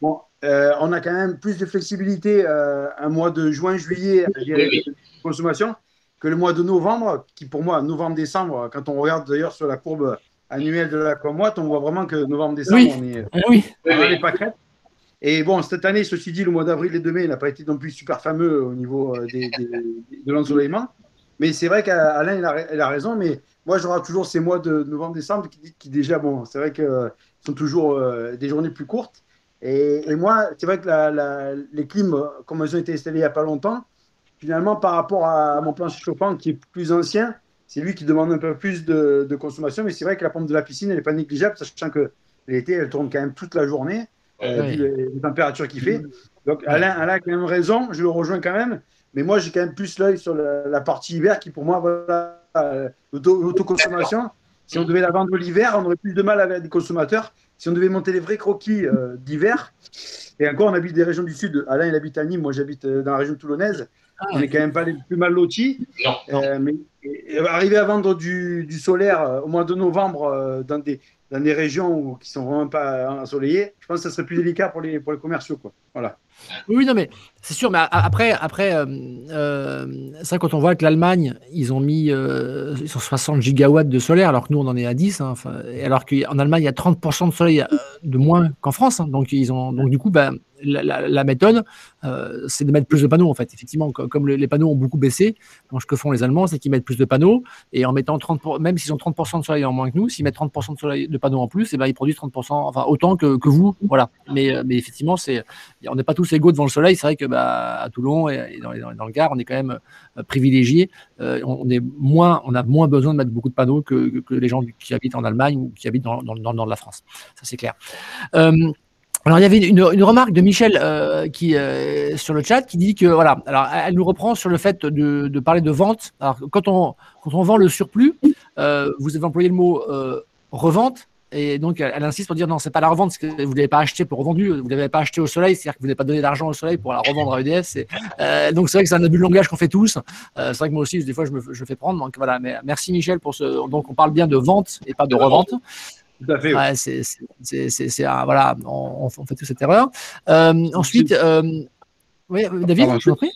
bon, on a quand même plus de flexibilité un mois de juin, juillet, de consommation, que le mois de novembre, qui pour moi, novembre-décembre, quand on regarde d'ailleurs sur la courbe annuelle de la Commoite, on voit vraiment que novembre-décembre, on est, ah oui. on Et bon, cette année, ceci dit, le mois d'avril et de mai n'a pas été non plus super fameux au niveau euh, des, de l'ensoleillement. Mais c'est vrai qu'Alain, il a, il a, raison, mais moi, j'aurai toujours ces mois de novembre-décembre qui, qui, déjà, bon, c'est vrai que sont toujours euh, des journées plus courtes. Et, moi, c'est vrai que la, les clims, comme elles ont été installées il n'y a pas longtemps, finalement, par rapport à mon plancher chauffant qui est plus ancien, c'est lui qui demande un peu plus de, consommation. Mais c'est vrai que la pompe de la piscine, elle n'est pas négligeable, sachant que l'été, elle tourne quand même toute la journée, euh, vu les, températures qu'il fait. Donc Alain, Alain, a quand même raison, je le rejoins quand même. Mais moi, j'ai quand même plus l'œil sur la, partie hiver qui, pour moi, voilà, euh, l'autoconsommation. Si on devait la vendre l'hiver, on aurait plus de mal avec des consommateurs. Si on devait monter les vrais croquis euh, d'hiver, et encore, on habite des régions du sud. Alain, il habite à Nîmes, moi j'habite dans la région toulonnaise. Ah. on n'est quand même pas les plus mal lotis. Euh, mais arriver à vendre du, solaire euh, au mois de novembre euh, dans, des, dans des régions qui sont vraiment pas ensoleillées, je pense que ça serait plus délicat pour les, pour les commerciaux. Quoi. Voilà. Oui, non, mais c'est sûr. Mais après, après ça, quand on voit que l'Allemagne, ils ont mis ils 60 gigawatts de solaire, alors que nous, on en est à 10. Hein, alors qu'en Allemagne, il y a 30% de soleil de moins qu'en France. Hein, donc, ils ont, donc, du coup, ben, la, méthode, euh, c'est de mettre plus de panneaux en fait. Effectivement, comme, les panneaux ont beaucoup baissé, ce que font les Allemands, c'est qu'ils mettent plus de panneaux et en mettant 30, même s'ils ont 30% de soleil en moins que nous, s'ils mettent 30% de, de panneaux en plus, et eh ben ils produisent 30%, enfin autant que, vous, voilà. Mais, euh, mais effectivement, c'est, on n'est pas tous égaux devant le soleil. C'est vrai que bah, à Toulon et, dans, le Gard, on est quand même euh, privilégié. moins, on a moins besoin de mettre beaucoup de panneaux que, les gens qui habitent en Allemagne ou qui habitent dans, le nord de la France. Ça c'est clair. Alors il y avait une, remarque de Michel euh, qui euh, sur le chat qui dit que voilà, alors elle nous reprend sur le fait de, parler de vente. Alors quand on quand on vend le surplus, euh, vous avez employé le mot revente et donc elle, insiste pour dire non c'est pas la revente, que vous l'avez pas acheté pour revendu, vous l'avez pas acheté au soleil, c'est-à-dire que vous n'avez pas donné d'argent au soleil pour la revendre à EDF. donc c'est vrai que c'est un abus de langage qu'on fait tous. c'est vrai que moi aussi des fois je me je fais prendre. Donc voilà, mais merci Michel pour ce. Donc on parle bien de vente et pas de revente. Tout à fait. Ouais, c'est, voilà, on, fait toute cette erreur. Euh, ensuite, euh, oui, David, je vous prie.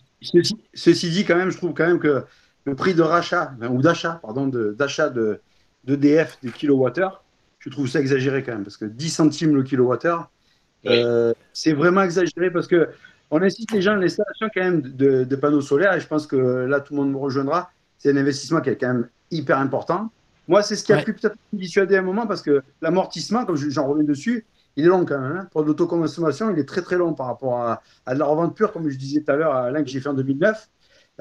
Ceci, dit, quand même, je trouve quand même que le prix de rachat, ou d'achat, pardon, d'achat de, d'EDF du kilowattheure, je trouve ça exagéré quand même, parce que 10 centimes le kilowattheure, euh, c'est vraiment exagéré parce que on incite les gens à l'installation quand même de, de, panneaux solaires, et je pense que là, tout le monde me rejoindra. C'est un investissement qui est quand même hyper important. Moi, c'est ce qui a pu peut-être me dissuader à un moment parce que l'amortissement, comme j'en reviens dessus, il est long quand même. Hein. Pour l'autoconsommation, il est très très long par rapport à, à, la revente pure, comme je disais tout à l'heure à l'un que j'ai fait en 2009.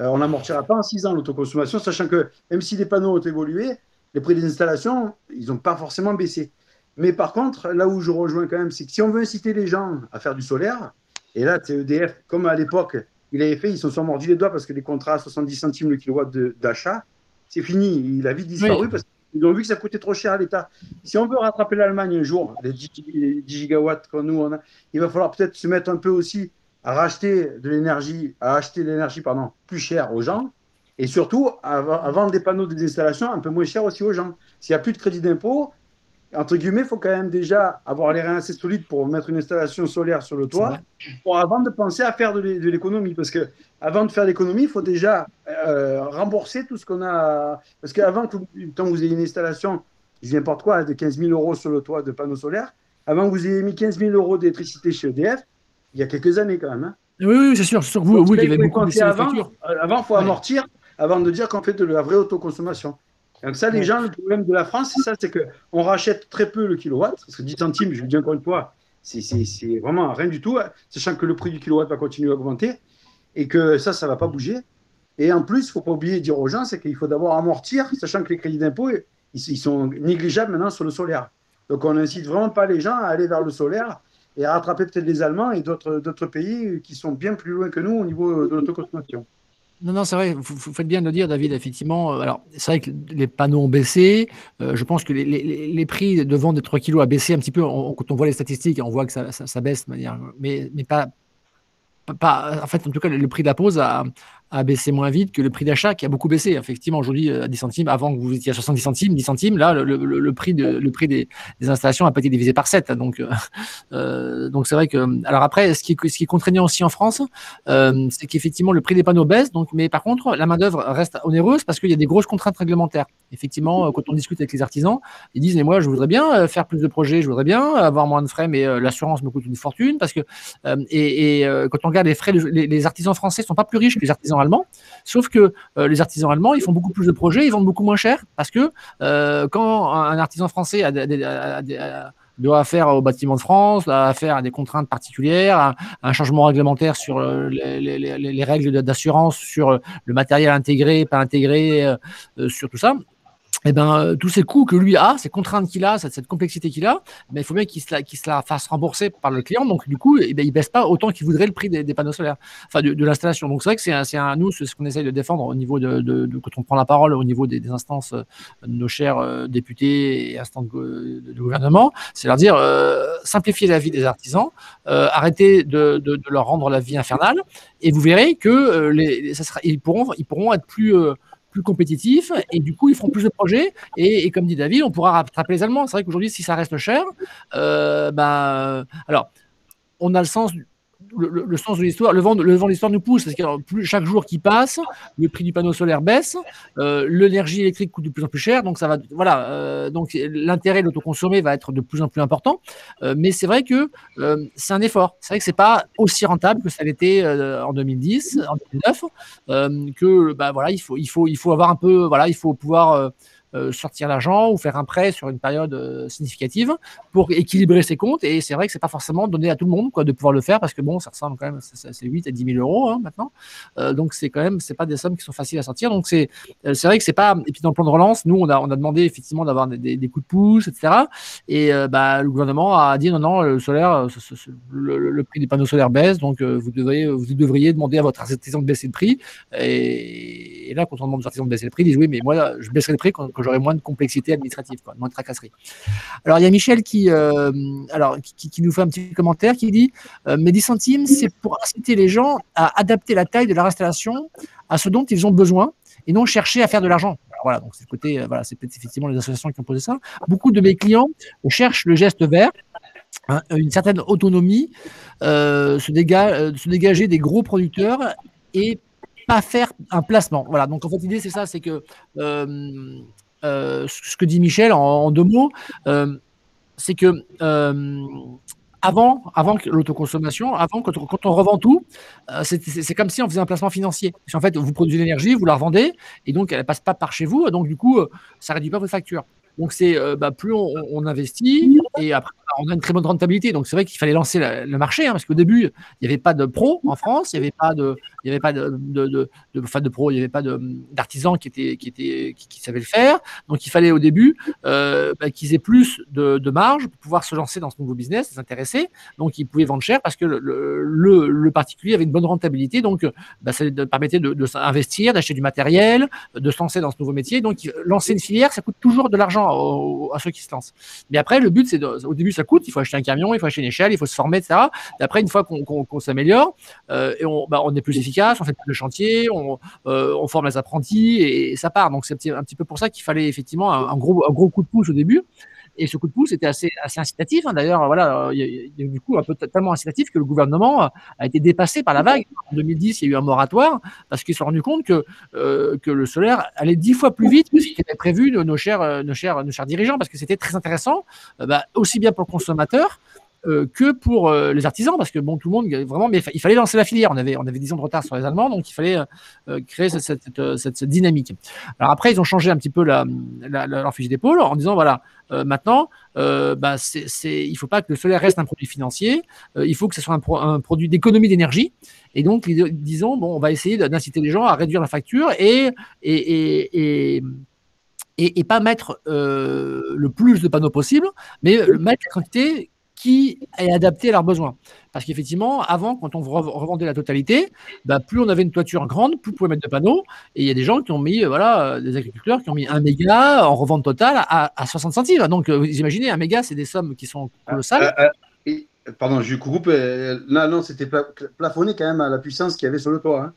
Euh, on n'amortira pas en 6 ans l'autoconsommation, sachant que même si les panneaux ont évolué, les prix des installations, ils n'ont pas forcément baissé. Mais par contre, là où je rejoins quand même, c'est que si on veut inciter les gens à faire du solaire, et là, c'est EDF, comme à l'époque, il avait fait, ils se sont mordus les doigts parce que les contrats à 70 centimes le kilowatt d'achat, c'est fini. Il a vite disparu parce qu'ils ont vu que ça coûtait trop cher à l'État. Si on veut rattraper l'Allemagne un jour, les 10, gigawatts que nous on a, il va falloir peut-être se mettre un peu aussi à racheter de l'énergie, à acheter de l'énergie pardon, plus cher aux gens, et surtout à, à vendre des panneaux de désinstallation un peu moins cher aussi aux gens. S'il n'y a plus de crédit d'impôt, entre guillemets, il faut quand même déjà avoir les reins assez solides pour mettre une installation solaire sur le toit, pour avant de penser à faire de l'économie. Parce que avant de faire l'économie, il faut déjà euh, rembourser tout ce qu'on a. Parce qu'avant, tant que vous ayez une installation, je dis n'importe quoi, de 15 000 euros sur le toit de panneaux solaires, avant que vous ayez mis 15 000 euros d'électricité chez EDF, il y a quelques années quand même. Hein. Oui, oui, c'est sûr, sûr. Vous, oui, il y avait beaucoup de avant, avant, il faut amortir avant de dire qu'on fait de la vraie autoconsommation. Donc ça, les gens, le problème de la France, c'est ça, c'est qu'on rachète très peu le kilowatt, parce que 10 centimes, je vous dis encore une fois, c'est vraiment rien du tout, sachant que le prix du kilowatt va continuer à augmenter, et que ça, ça ne va pas bouger. Et en plus, il ne faut pas oublier de dire aux gens, c'est qu'il faut d'abord amortir, sachant que les crédits d'impôt, ils, sont négligeables maintenant sur le solaire. Donc on n'incite vraiment pas les gens à aller vers le solaire et à rattraper peut-être les Allemands et d'autres pays qui sont bien plus loin que nous au niveau de l'autoconsommation. Non, non, c'est vrai, vous, faites bien de le dire, David, effectivement. Euh, alors, c'est vrai que les panneaux ont baissé. Euh, je pense que les, prix de vente de 3 kg a baissé un petit peu. quand on voit les statistiques, on voit que ça, baisse de manière. Mais, pas, En fait, en tout cas, le prix de la pause a, a baissé moins vite que le prix d'achat qui a beaucoup baissé. Effectivement, aujourd'hui, à 10 centimes, avant que vous étiez à 70 centimes, 10 centimes, là, le, prix, de, le prix des, installations a pas été divisé par 7. Donc, donc c'est vrai que. Alors après, ce qui est, ce qui est contraignant aussi en France, c'est qu'effectivement, le prix des panneaux baisse. Donc, mais par contre, la main-d'œuvre reste onéreuse parce qu'il y a des grosses contraintes réglementaires. Effectivement, quand on discute avec les artisans, ils disent Mais moi, je voudrais bien faire plus de projets, je voudrais bien avoir moins de frais, mais l'assurance me coûte une fortune parce que. et, et quand on regarde les frais, les, artisans français sont pas plus riches que les artisans allemands, sauf que euh, les artisans allemands, ils font beaucoup plus de projets, ils vendent beaucoup moins cher, parce que euh, quand un artisan français doit faire au bâtiment de France, a faire à des contraintes particulières, un, changement réglementaire sur euh, les, règles d'assurance, sur le matériel intégré, pas intégré, sur tout ça eh ben, euh, tous ces coûts que lui a, ces contraintes qu'il a, cette, complexité qu'il a, ben, il faut bien qu'il se, la, se la fasse rembourser par le client. Donc, du coup, eh ben, il baisse pas autant qu'il voudrait le prix des, panneaux solaires, enfin, de, l'installation. Donc, c'est vrai que c'est un, nous, ce qu'on essaye de défendre au niveau de, de, quand on prend la parole au niveau des, instances euh, de nos chers euh, députés et instances de, gouvernement, c'est leur dire simplifier la vie des artisans, arrêter de, leur rendre la vie infernale, et vous verrez que les, ça sera, ils, pourront, ils pourront être plus plus compétitifs et du coup ils feront plus de projets. Et, comme dit David on pourra rattraper les Allemands. C'est vrai qu'aujourd'hui si ça reste cher euh, bah, alors on a le sens le, sens de l'histoire, le vent, le vent de l'histoire nous pousse, parce que chaque jour qui passe, le prix du panneau solaire baisse, euh, l'énergie électrique coûte de plus en plus cher, donc ça va, voilà, euh, donc l'intérêt de l'autoconsommer va être de plus en plus important. Euh, mais c'est vrai que c'est un effort. C'est vrai que c'est pas aussi rentable que ça l'était en 2010, en 2009, que bah voilà, il faut, il faut, il faut avoir un peu, voilà, il faut pouvoir sortir l'argent ou faire un prêt sur une période euh, significative pour équilibrer ses comptes. Et c'est vrai que c'est pas forcément donné à tout le monde quoi, de pouvoir le faire parce que bon, ça ressemble quand même, c'est 8 à 10 000 euros hein, maintenant. Euh, donc c'est quand même, c'est pas des sommes qui sont faciles à sortir. Donc c'est, c'est vrai que c'est pas. Et puis dans le plan de relance, nous on a, on a demandé effectivement d'avoir des, des, coups de pouce, etc. Et bah, le gouvernement a dit non, non, le solaire, le, prix des panneaux solaires baisse, donc vous devriez, vous devriez demander à votre artisan de baisser le prix. Et, là, quand on demande aux artisans de baisser le prix, ils disent oui, mais moi je baisserai le prix quand j'aurai moins de complexité administrative, moins de tracasserie. Alors, il y a Michel qui, euh, alors, qui, nous fait un petit commentaire qui dit euh, Mais 10 centimes, c'est pour inciter les gens à adapter la taille de leur installation à ce dont ils ont besoin et non chercher à faire de l'argent. Voilà, donc c'est côté, euh, voilà, c'est peut-être effectivement les associations qui ont posé ça. Beaucoup de mes clients cherchent le geste vert, hein, une certaine autonomie, se, se dégager des gros producteurs et pas faire un placement. Voilà, donc en fait, l'idée, c'est ça, c'est que euh, ce que dit Michel en, deux mots, euh, c'est que euh, avant, avant l'autoconsommation, avant quand on, revend tout, c'est comme si on faisait un placement financier. En fait, vous produisez l'énergie, vous la revendez, et donc elle ne passe pas par chez vous, donc du coup, ça réduit pas votre facture. Donc c'est bah, plus on, investit et après on a une très bonne rentabilité. Donc c'est vrai qu'il fallait lancer le marché hein, parce qu'au début il n'y avait pas de pros en France, il n'y avait pas de, il y avait pas de, de, de, de, pros, il n'y avait pas d'artisans qui étaient qui étaient qui, savaient le faire. Donc il fallait au début euh, bah, qu'ils aient plus de, marge pour pouvoir se lancer dans ce nouveau business, s'intéresser. Donc ils pouvaient vendre cher parce que le, particulier avait une bonne rentabilité. Donc bah, ça permettait de, de d'acheter du matériel, de se lancer dans ce nouveau métier. Donc lancer une filière, ça coûte toujours de l'argent à ceux qui se lancent. Mais après, le but, c'est au début, ça coûte. Il faut acheter un camion, il faut acheter une échelle, il faut se former, etc. Et après, une fois qu'on s'améliore, euh, et on, bah, on, est plus efficace, on fait plus de chantier, on, euh, forme les apprentis et, ça part. Donc, c'est un, petit peu pour ça qu'il fallait effectivement un, gros, coup de pouce au début. Et ce coup de pouce était assez, assez incitatif. Hein. D'ailleurs, voilà, il y, a, du coup un peu tellement incitatif que le gouvernement a été dépassé par la vague. En 2010, il y a eu un moratoire parce qu'ils se sont rendus compte que, euh, le solaire allait dix fois plus vite que ce était prévu de nos chers, nos chers, nos chers dirigeants parce que c'était très intéressant, euh, bah, aussi bien pour le consommateur euh, que pour euh, les artisans, parce que bon, tout le monde, vraiment, mais il fallait lancer la filière. On avait, on avait 10 ans de retard sur les Allemands, donc il fallait euh, créer cette, cette, cette, dynamique. Alors après, ils ont changé un petit peu la, leur fusil d'épaule en disant voilà, maintenant, bah, c'est, c'est, il ne faut pas que le solaire reste un produit financier, il faut que ce soit un, un produit d'économie d'énergie. Et donc, disons, bon, on va essayer d'inciter les gens à réduire la facture et, et, et, et et, pas mettre le plus de panneaux possible, mais mettre la quantité qui est adapté à leurs besoins. Parce qu'effectivement, avant, quand on revendait la totalité, bah, plus on avait une toiture grande, plus on pouvait mettre de panneaux. Et il y a des gens qui ont mis, euh, voilà, euh, des agriculteurs qui ont mis un méga en revente totale à, 60 centimes. Donc, euh, vous imaginez, un méga, c'est des sommes qui sont colossales. pardon, je coupe. non, non, c'était plafonné quand même à la puissance qu'il y avait sur le toit. Hein.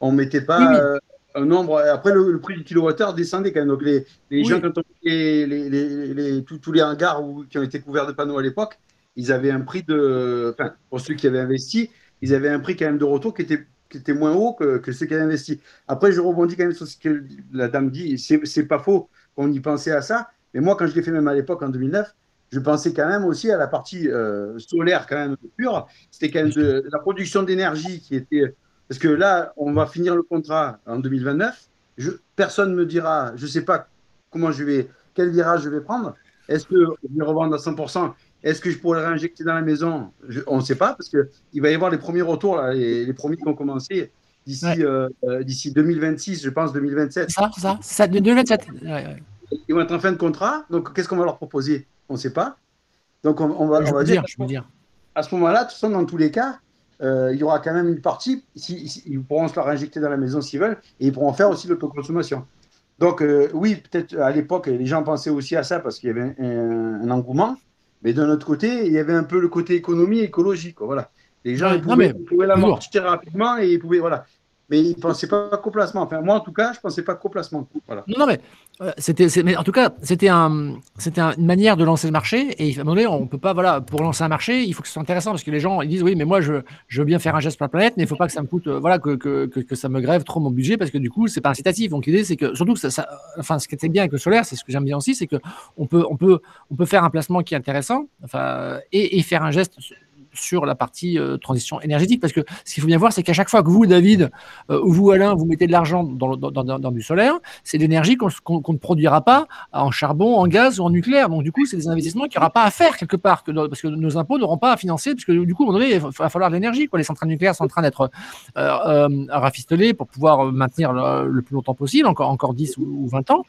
on ne mettait pas un nombre. Après, le, prix du kilowattheure descendait quand même. Donc, les, les gens, quand on les, tous, les hangars qui ont été couverts de panneaux à l'époque, ils avaient un prix de. Enfin, pour ceux qui avaient investi, ils avaient un prix quand même de retour qui était, qui était moins haut que, que ceux qui avaient investi. Après, je rebondis quand même sur ce que la dame dit. C'est pas faux qu'on y pensait à ça. Mais moi, quand je l'ai fait même à l'époque, en 2009, je pensais quand même aussi à la partie euh, solaire quand même pure. C'était quand même de, la production d'énergie qui était parce que là, on va finir le contrat en 2029. Je, personne ne me dira, je ne sais pas comment je vais, quel virage je vais prendre. Est-ce que je vais revendre à 100% Est-ce que je pourrais le réinjecter dans la maison? On ne sait pas, parce qu'il va y avoir les premiers retours, là, les, premiers qui vont commencer d'ici euh, euh, d'ici 2026, je pense 2027. C'est ça, c'est ça, ça 2027. Ils vont être en fin de contrat, donc qu'est-ce qu'on va leur proposer? On ne sait pas. Donc on, va, on va dire, je dire. À ce moment-là, de toute façon, dans tous les cas, euh, il y aura quand même une partie, ils pourront se la réinjecter dans la maison s'ils veulent, et ils pourront faire aussi l'autoconsommation. Donc euh, oui, peut-être à l'époque, les gens pensaient aussi à ça parce qu'il y avait un, engouement, mais d'un autre côté, il y avait un peu le côté économie écologique. Voilà. Les gens pouvaient, pouvaient l'amortir rapidement et ils pouvaient, voilà mais il ne pensait pas qu'au placement. Enfin, moi, en tout cas, je ne pensais pas qu'au placement. Non, mais, euh, c'était, en tout cas, c'était, un, c'était une manière de lancer le marché. Et à un moment donné, on peut pas, voilà, pour lancer un marché, il faut que ce soit intéressant parce que les gens ils disent oui, mais moi, je, veux bien faire un geste pour la planète, mais il ne faut pas que ça me coûte, euh, voilà, que, que, que, ça me grève trop mon budget parce que du coup, c'est pas incitatif. Donc, l'idée, c'est que, surtout ça, enfin, ce qui était bien avec le solaire, c'est ce que j'aime bien aussi, c'est qu'on peut, on peut, on peut faire un placement qui est intéressant enfin, et faire un geste sur la partie euh, transition énergétique. Parce que ce qu'il faut bien voir, c'est qu'à chaque fois que vous, David, euh, ou vous, Alain, vous mettez de l'argent dans, dans, du solaire, c'est de l'énergie qu'on ne produira pas en charbon, en gaz ou en nucléaire. Donc, du coup, c'est des investissements qu'il n'y aura pas à faire quelque part, que, parce que nos impôts n'auront pas à financer, parce que du coup, il va falloir de l'énergie. Les centrales nucléaires sont en train d'être euh, rafistolées pour pouvoir maintenir le, plus longtemps possible, encore, encore 10 ou, 20 ans.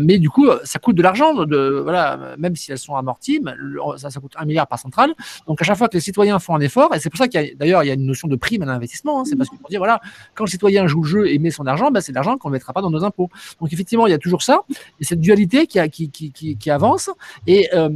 mais du coup, ça coûte de l'argent, voilà, même si elles sont amorties, ça, coûte un milliard par centrale. Donc, à chaque fois que les citoyens font un effort, et c'est pour ça qu'il y a d'ailleurs il y a une notion de prime à l'investissement. Hein. c'est parce que pour dire voilà, quand le citoyen joue le jeu et met son argent, bah, c'est de l'argent qu'on ne mettra pas dans nos impôts. Donc effectivement, il y a toujours ça, et cette dualité qui, avance. Et euh,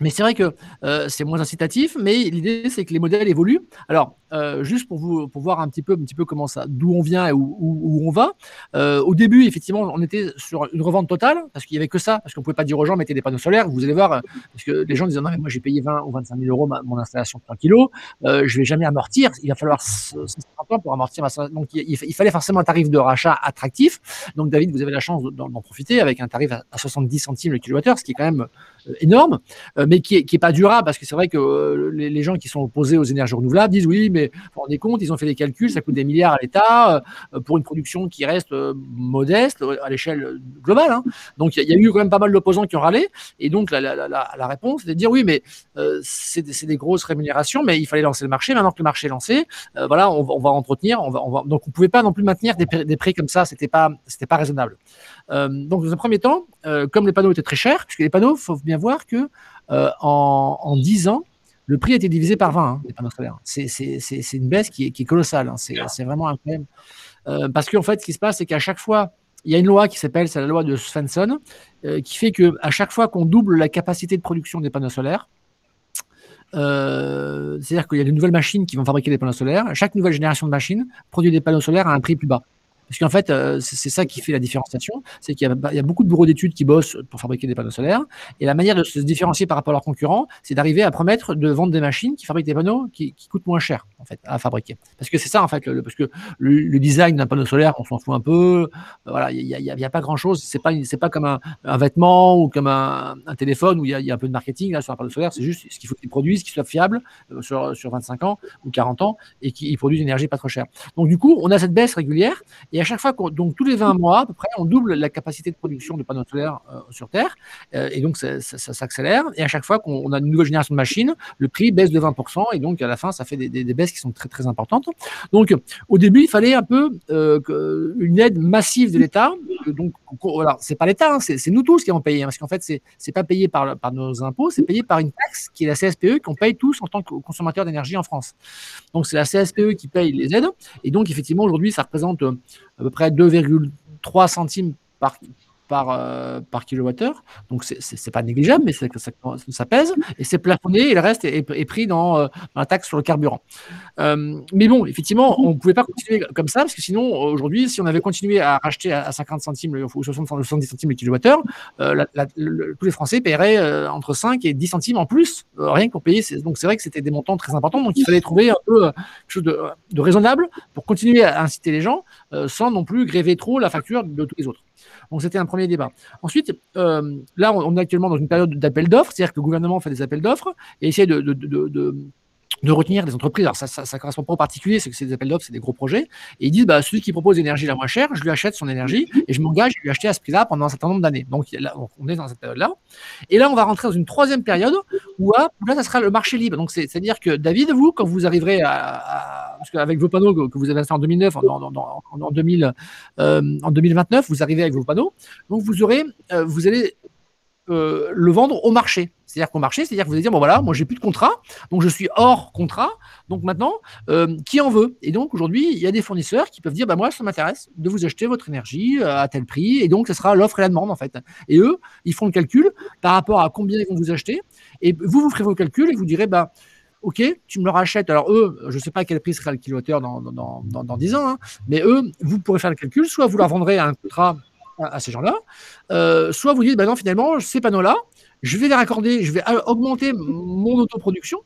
mais c'est vrai que euh, c'est moins incitatif, mais l'idée c'est que les modèles évoluent. Alors, euh, juste pour vous voir un petit peu, comment ça, d'où on vient et où, on va. Euh, au début, effectivement, on était sur une revente totale parce qu'il y avait que ça, parce qu'on pouvait pas dire aux gens mettez des panneaux solaires. Vous allez voir, parce que les gens disaient non mais moi j'ai payé 20 ou 25 000 euros mon installation pour un kilo, euh, je vais jamais amortir. Il va falloir 50 ans pour amortir ma. Donc il, il, fallait forcément un tarif de rachat attractif. Donc David, vous avez la chance d'en profiter avec un tarif à, 70 centimes le kilowattheure, ce qui est quand même énorme, mais qui est, qui est pas durable parce que c'est vrai que les, les gens qui sont opposés aux énergies renouvelables disent oui mais vous rendez compte, ils ont fait des calculs, ça coûte des milliards à l'État euh, pour une production qui reste euh, modeste euh, à l'échelle globale. Hein. Donc il y, a eu quand même pas mal d'opposants qui ont râlé. Et donc la, réponse, c'est de dire oui, mais c'est des, grosses rémunérations, mais il fallait lancer le marché. Maintenant que le marché est lancé, voilà, on, va entretenir. On va, on va, donc on pouvait pas non plus maintenir des, des prix comme ça. C'était pas, pas raisonnable. donc dans un premier temps, comme les panneaux étaient très chers, puisque les panneaux, faut bien voir que en, en 10 ans, le prix a été divisé par 20 hein, C'est une baisse qui est, colossale. Hein. C'est vraiment incroyable. Euh, parce qu'en fait, ce qui se passe, c'est qu'à chaque fois, il y a une loi qui s'appelle, c'est la loi de Svensson, euh, qui fait qu'à chaque fois qu'on double la capacité de production des panneaux solaires, euh, c'est-à-dire qu'il y a de nouvelles machines qui vont fabriquer des panneaux solaires, chaque nouvelle génération de machines produit des panneaux solaires à un prix plus bas. Parce qu'en fait, euh, c'est ça qui fait la différenciation, c'est qu'il y, a beaucoup de bureaux d'études qui bossent pour fabriquer des panneaux solaires, et la manière de se différencier par rapport à leurs concurrents, c'est d'arriver à promettre de vendre des machines qui fabriquent des panneaux qui, coûtent moins cher en fait à fabriquer. Parce que c'est ça en fait, le, parce que le, design d'un panneau solaire, on s'en fout un peu. Euh, voilà, il n'y a, pas grand chose. C'est pas c'est pas comme un, vêtement ou comme un, téléphone où il y, a un peu de marketing là sur un panneau solaire. C'est juste ce qu'il faut qu'ils produisent, qu'ils soient fiables euh, sur, sur 25 ans ou 40 ans et qu'ils produisent une énergie pas trop chère. Donc du coup, on a cette baisse régulière et à chaque fois, donc tous les 20 mois à peu près, on double la capacité de production de panneaux solaires euh, sur Terre, euh, et donc ça, s'accélère. Et à chaque fois qu'on a une nouvelle génération de machines, le prix baisse de 20%, et donc à la fin, ça fait des, baisses qui sont très très importantes. Donc au début, il fallait un peu euh, une aide massive de l'État. Donc voilà, c'est pas l'État, hein, c'est nous tous qui avons payé, hein, parce qu'en fait, c'est pas payé par, par nos impôts, c'est payé par une taxe qui est la CSPE qu'on paye tous en tant que consommateurs d'énergie en France. Donc c'est la CSPE qui paye les aides, et donc effectivement aujourd'hui, ça représente à peu près 2,3 centimes par, par, euh, par kilowattheure. Donc, c'est n'est pas négligeable, mais ça, ça, pèse. Et c'est plafonné et le reste est, pris dans, euh, dans, la taxe sur le carburant. Euh, mais bon, effectivement, on ne pouvait pas continuer comme ça, parce que sinon, aujourd'hui, si on avait continué à racheter à, 50 centimes ou 60, 70 centimes le kilowattheure, tous les Français paieraient entre 5 et 10 centimes en plus, rien que pour payer. Donc, c'est vrai que c'était des montants très importants. Donc, il fallait trouver un peu quelque chose de, de, raisonnable pour continuer à inciter les gens sans non plus gréver trop la facture de tous les autres. Donc c'était un premier débat. Ensuite, euh, là, on est actuellement dans une période d'appel d'offres, c'est-à-dire que le gouvernement fait des appels d'offres et essaie de, retenir des entreprises. Alors, ça, ça, correspond pas aux particuliers, c'est que ces appels d'offres, c'est des gros projets. Et ils disent, bah, celui qui propose l'énergie la moins chère, je lui achète son énergie et je m'engage à lui acheter à ce prix-là pendant un certain nombre d'années. Donc, là, on est dans cette période-là. Et là, on va rentrer dans une troisième période où là, ça sera le marché libre. Donc, c'est-à-dire que David, vous, quand vous arriverez à, parce qu'avec vos panneaux que, vous avez installés en 2009, en, en, en, 2000, euh, 2029, vous arrivez avec vos panneaux. Donc, vous aurez, euh, vous allez euh, le vendre au marché. C'est-à-dire qu'au marché, c'est-à-dire que vous allez dire, bon voilà, moi j'ai plus de contrat, donc je suis hors contrat, donc maintenant, qui en veut? Et donc aujourd'hui, il y a des fournisseurs qui peuvent dire, bah moi ça m'intéresse de vous acheter votre énergie à tel prix, et donc ce sera l'offre et la demande en fait. Et eux, ils font le calcul par rapport à combien ils vont vous acheter, et vous, vous ferez vos calculs et vous direz, bah OK, tu me le rachètes. Alors, eux, je ne sais pas quel prix sera le kilowattheure dans, dans, dans, 10 ans, hein, mais eux, vous pourrez faire le calcul. Soit vous leur vendrez un contrat à, ces gens-là. Euh, soit vous dites, bah non, finalement, ces panneaux-là, je vais les raccorder, je vais augmenter mon autoproduction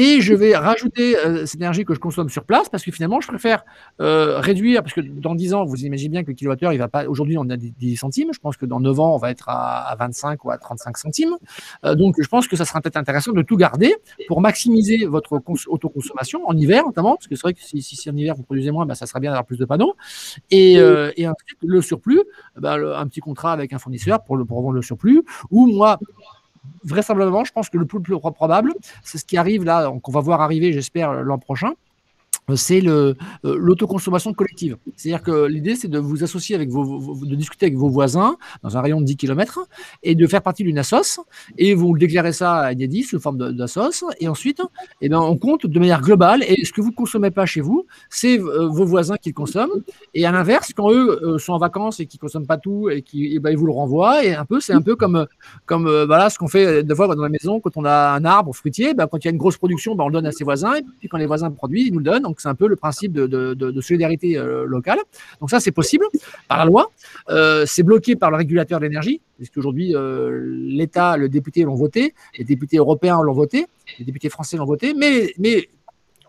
et je vais rajouter euh, cette énergie que je consomme sur place parce que finalement, je préfère euh, réduire, parce que dans 10 ans, vous imaginez bien que le kilowattheure, il va pas, aujourd'hui, on a 10 centimes. Je pense que dans 9 ans, on va être à, 25 ou à 35 centimes. Euh, donc, je pense que ça sera peut-être intéressant de tout garder pour maximiser votre autoconsommation en hiver, notamment, parce que c'est vrai que si, si, en hiver vous produisez moins, bah, ça serait bien d'avoir plus de panneaux. Et, et ensuite, le surplus, bah, un petit contrat avec un fournisseur pour, le, pour vendre le surplus, ou moi, vraisemblablement, je pense que le plus, probable, c'est ce qui arrive là, qu'on va voir arriver, j'espère, l'an prochain, c'est euh, l'autoconsommation collective. C'est-à-dire que l'idée, c'est de vous associer avec vos, de discuter avec vos voisins dans un rayon de 10 km et de faire partie d'une assoce. Et vous déclarez ça à Inédit sous forme d'assoce. Et ensuite, eh bien, on compte de manière globale. Et ce que vous ne consommez pas chez vous, c'est euh, vos voisins qui le consomment. Et à l'inverse, quand eux euh, sont en vacances et qui consomment pas tout et qui eh ben, ils vous le renvoient. Et un peu, c'est un peu comme, comme voilà, ce qu'on fait de fois dans la maison quand on a un arbre fruitier, ben, quand il y a une grosse production, ben, on le donne à ses voisins. Et puis quand les voisins produisent, ils nous le donnent. C'est un peu le principe de, solidarité euh, locale. Donc ça, c'est possible par la loi. Euh, c'est bloqué par le régulateur de l'énergie, puisqu'aujourd'hui, euh, l'État, le député l'ont voté, les députés européens l'ont voté, les députés français l'ont voté, mais, mais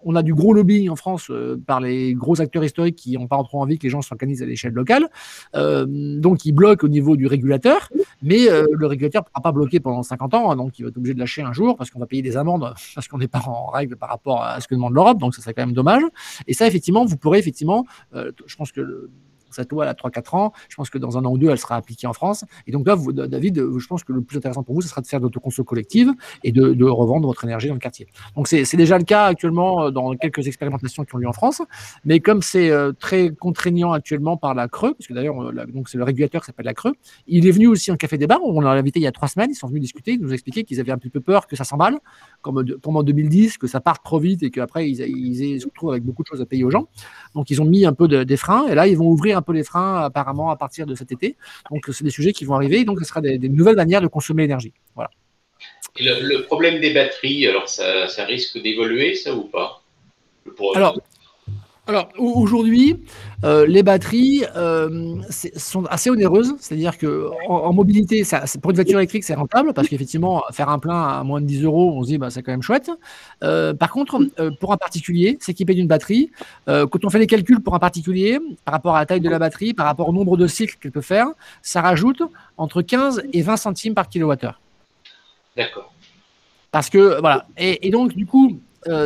on a du gros lobbying en France euh, par les gros acteurs historiques qui n'ont pas trop envie que les gens s'organisent à l'échelle locale. Euh, donc, ils bloquent au niveau du régulateur, mais euh, le régulateur ne pourra pas bloquer pendant 50 ans, hein, donc il va être obligé de lâcher un jour parce qu'on va payer des amendes parce qu'on n'est pas en règle par rapport à ce que demande l'Europe, donc ça serait quand même dommage. Et ça, effectivement, vous pourrez effectivement, je pense que cette loi, a 3-4 ans. Je pense que dans un an ou deux, elle sera appliquée en France. Et donc là, David, je pense que le plus intéressant pour vous, ce sera de faire de l'autoconso collective et de, revendre votre énergie dans le quartier. Donc c'est déjà le cas actuellement euh, dans quelques expérimentations qui ont lieu en France. Mais comme c'est euh, très contraignant actuellement par la Creux, parce que d'ailleurs, euh, c'est le régulateur qui s'appelle la Creux, il est venu aussi en café débat. On l'a invité il y a trois semaines. Ils sont venus discuter, ils nous expliquaient qu'ils avaient un petit peu peur que ça s'emballe, comme, comme, en 2010, que ça parte trop vite et qu'après ils, ils, se retrouvent avec beaucoup de choses à payer aux gens. Donc ils ont mis un peu des freins et là ils vont ouvrir un peu les freins apparemment à partir de cet été. Donc c'est des sujets qui vont arriver, donc ce sera des, nouvelles manières de consommer l'énergie. Voilà. le, problème des batteries, alors ça, risque d'évoluer, ça ou pas? Alors, alors aujourd'hui, euh, les batteries euh, sont assez onéreuses, c'est-à-dire que en, mobilité, ça, pour une voiture électrique, c'est rentable parce qu'effectivement, faire un plein à moins de 10 euros, on se dit bah, c'est quand même chouette. Euh, par contre, pour un particulier, s'équiper d'une batterie, quand on fait les calculs pour un particulier, par rapport à la taille de la batterie, par rapport au nombre de cycles qu'elle peut faire, ça rajoute entre 15 et 20 centimes par kilowattheure. D'accord. Parce que voilà, et, et donc du coup,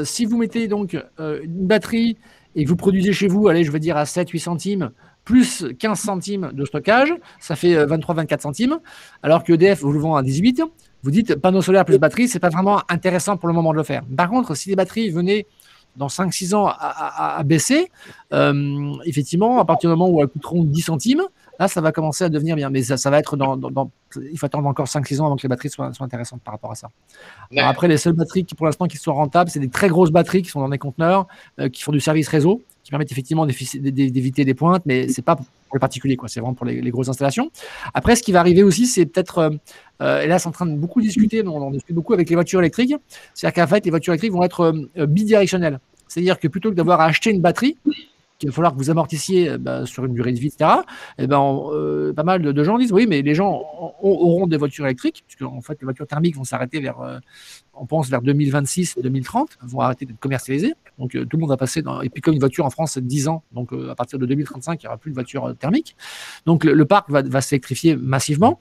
si vous mettez donc une batterie et que vous produisez chez vous, allez, je veux dire à 7-8 centimes, plus 15 centimes de stockage, ça fait 23-24 euh, centimes, alors que EDF vous le vend à 18. Vous dites panneau solaire plus batterie, c'est pas vraiment intéressant pour le moment de le faire. Par contre, si les batteries venaient dans 5-6 ans à, baisser, euh, effectivement, à partir du moment où elles coûteront 10 centimes, là, ça va commencer à devenir bien. Mais ça, ça va être dans, dans, Il faut attendre encore 5-6 ans avant que les batteries soient, soient intéressantes par rapport à ça. après, les seules batteries qui, pour l'instant, qui sont rentables, c'est des très grosses batteries qui sont dans des conteneurs, euh, qui font du service réseau, qui permettent effectivement d'éviter des pointes, mais c'est pas pour les particuliers, quoi. C'est vraiment pour les, grosses installations. Après, ce qui va arriver aussi, c'est peut-être, euh, euh, et là, c'est en train de beaucoup discuter, on en discute beaucoup avec les voitures électriques. C'est-à-dire qu'en fait, les voitures électriques vont être bidirectionnelles. C'est-à-dire que plutôt que d'avoir à acheter une batterie, qu'il va falloir que vous amortissiez euh, bah, sur une durée de vie, etc. Et eh ben, euh, pas mal de, gens disent oui, mais les gens auront des voitures électriques, puisque en fait les voitures thermiques vont s'arrêter vers, euh, on pense vers 2026-2030, vont arrêter d'être commercialisées. Donc tout le monde va passer dans. Et puis comme une voiture en France, c'est 10 ans, donc à partir de 2035, il n'y aura plus de voitures thermiques. Donc le, parc va s'électrifier massivement.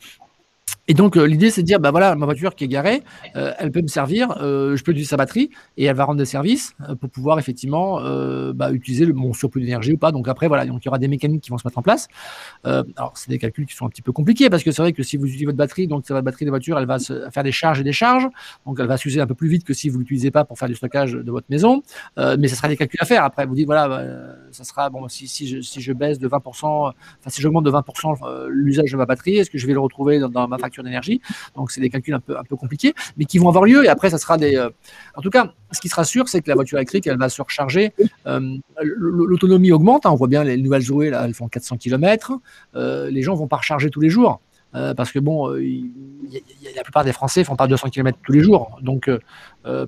Et donc, euh, l'idée, c'est de dire, bah voilà, ma voiture qui est garée, euh, elle peut me servir, euh, je peux utiliser sa batterie et elle va rendre des services pour pouvoir effectivement bah, utiliser mon surplus d'énergie ou pas. Donc après, voilà, donc il y aura des mécaniques qui vont se mettre en place. alors, c'est des calculs qui sont un petit peu compliqués parce que c'est vrai que si vous utilisez votre batterie, donc votre batterie de voiture, elle va faire des charges et des charges. Donc, elle va s'user un peu plus vite que si vous l'utilisez pas pour faire du stockage de votre maison. mais ça sera des calculs à faire. Après, vous dites, voilà, bah, ça sera, bon, si, si, je, si je baisse de 20%, enfin, si j'augmente de 20% l'usage de ma batterie, est-ce que je vais le retrouver dans, dans ma facture d'énergie. Donc, c'est des calculs un peu, un peu compliqués, mais qui vont avoir lieu. Et après, ça sera des. Euh, en tout cas, ce qui sera sûr, c'est que la voiture électrique, elle va se recharger. Euh, l'autonomie augmente. Hein. on voit bien les nouvelles Zoé, là, elles font 400 km. Euh, les gens vont pas recharger tous les jours. parce que bon, la plupart des Français font pas 200 km tous les jours. Donc,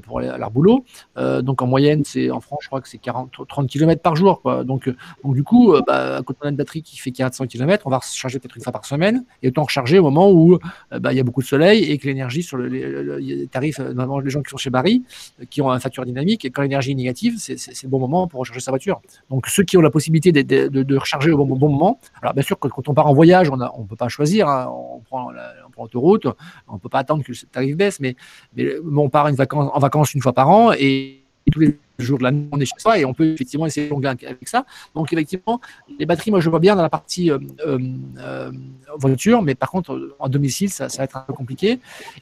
pour aller à leur boulot. Euh, donc en moyenne, c'est en France, je crois que c'est 40, 30 km par jour. Donc, euh, donc du coup, bah, quand on a une batterie qui fait 400 km, on va recharger peut-être une fois par semaine et autant recharger au moment où bah, il y a beaucoup de soleil et que l'énergie sur le, les, tarifs, notamment les gens qui sont chez Barry, qui ont un facture dynamique, et quand l'énergie est négative, c'est le bon moment pour recharger sa voiture. Donc ceux qui ont la possibilité de, de, recharger au bon, bon, moment, alors bien sûr, quand, on part en voyage, on ne peut pas choisir, hein. on prend l'autoroute, on ne peut pas attendre que le tarif baisse, mais, mais on part une vacance en vacances une fois par an et, tous les jours de l'année, on est chez soi et on peut effectivement essayer de jongler avec ça. Donc, effectivement, les batteries, moi, je vois bien dans la partie euh, euh, euh, voiture, mais par contre, en domicile, ça, va être un peu compliqué.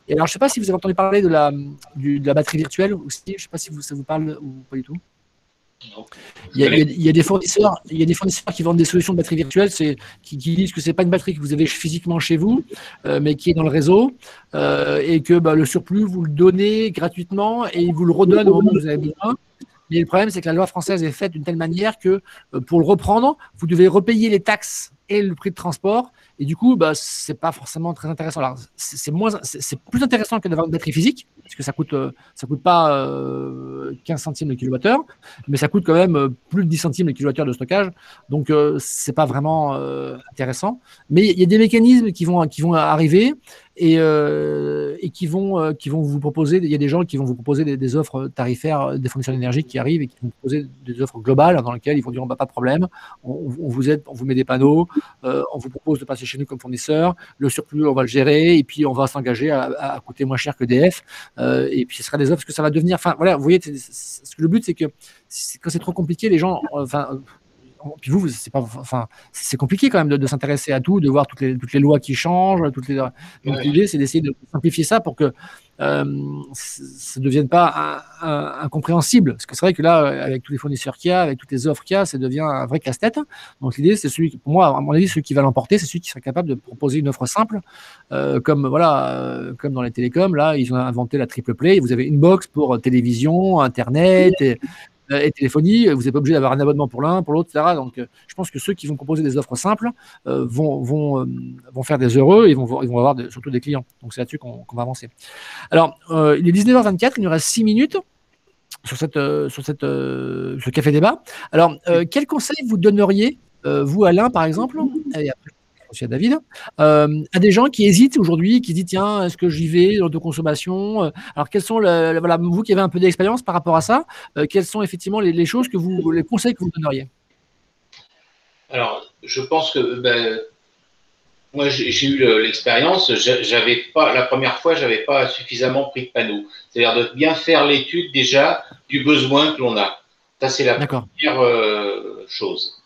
Et alors, je ne sais pas si vous avez entendu parler de la, de la batterie virtuelle aussi. Je ne sais pas si vous, ça vous parle ou pas du tout. Il y, a, des fournisseurs, il y a des fournisseurs qui vendent des solutions de batterie virtuelle, c'est qui, disent que c'est pas une batterie que vous avez physiquement chez vous, euh, mais qui est dans le réseau, euh, et que bah, le surplus vous le donnez gratuitement et il vous le redonne au moment où vous avez besoin. Mais le problème, c'est que la loi française est faite d'une telle manière que euh, pour le reprendre, vous devez repayer les taxes et le prix de transport. Et du coup, bah, c'est pas forcément très intéressant. c'est moins, c'est plus intéressant que d'avoir une batterie physique, parce que ça coûte, euh, ça coûte pas 15 euh, centimes le kilowattheure, mais ça coûte quand même euh, plus de 10 centimes le kilowattheure de stockage. Donc, c'est pas vraiment intéressant. Mais il y a des mécanismes qui vont, qui vont arriver et, qui, vont, qui vont vous proposer, il y a des gens qui vont vous proposer des, offres tarifaires des fournisseurs d'énergie qui arrivent et qui vont vous proposer des offres globales dans lesquelles ils vont dire, bah, pas de problème, on, vous aide, on vous met des panneaux, on vous propose de passer chez nous comme fournisseur, le surplus, on va le gérer, et puis on va s'engager à, coûter moins cher que DF, euh, et puis ce sera des offres, parce que ça va devenir, enfin voilà, vous voyez, le but c'est que quand c'est trop compliqué, les gens, enfin, puis vous, c'est pas, enfin, c'est compliqué quand même de, s'intéresser à tout, de voir toutes les, toutes les lois qui changent, toutes les. Donc l'idée, c'est d'essayer de simplifier ça pour que euh, ça ne devienne pas incompréhensible. Parce que c'est vrai que là, avec tous les fournisseurs qu'il y a, avec toutes les offres qu'il y a, ça devient un vrai casse-tête. Donc l'idée, c'est celui, pour moi, à mon avis, celui qui va l'emporter, c'est celui qui sera capable de proposer une offre simple, euh, comme voilà, euh, comme dans les télécoms. Là, ils ont inventé la triple play. Vous avez une box pour télévision, internet, et, euh, et téléphonie. Vous n'êtes pas obligé d'avoir un abonnement pour l'un, pour l'autre, etc. Donc, euh, je pense que ceux qui vont proposer des offres simples euh, vont, vont, vont faire des heureux et vont, ils vont avoir surtout des clients. Donc, c'est là-dessus qu'on va avancer. Alors, il est 19h24, il nous reste 6 minutes sur, cette, sur cette, ce café débat. Alors, quel conseil vous donneriez, vous, Alain, par exemple, aussi à David, euh, à des gens qui hésitent aujourd'hui, qui disent tiens, est-ce que j'y vais, l'autoconsommation euh, Alors, quels sont, voilà, vous qui avez un peu d'expérience par rapport à ça, euh, quelles sont effectivement les, choses que vous, les conseils que vous donneriez? Alors, je pense que ben, moi, j'ai eu l'expérience, j'avais pas, la première fois, j'avais pas suffisamment pris de panneaux. C'est-à-dire de bien faire l'étude déjà du besoin que l'on a. Ça, c'est la première chose.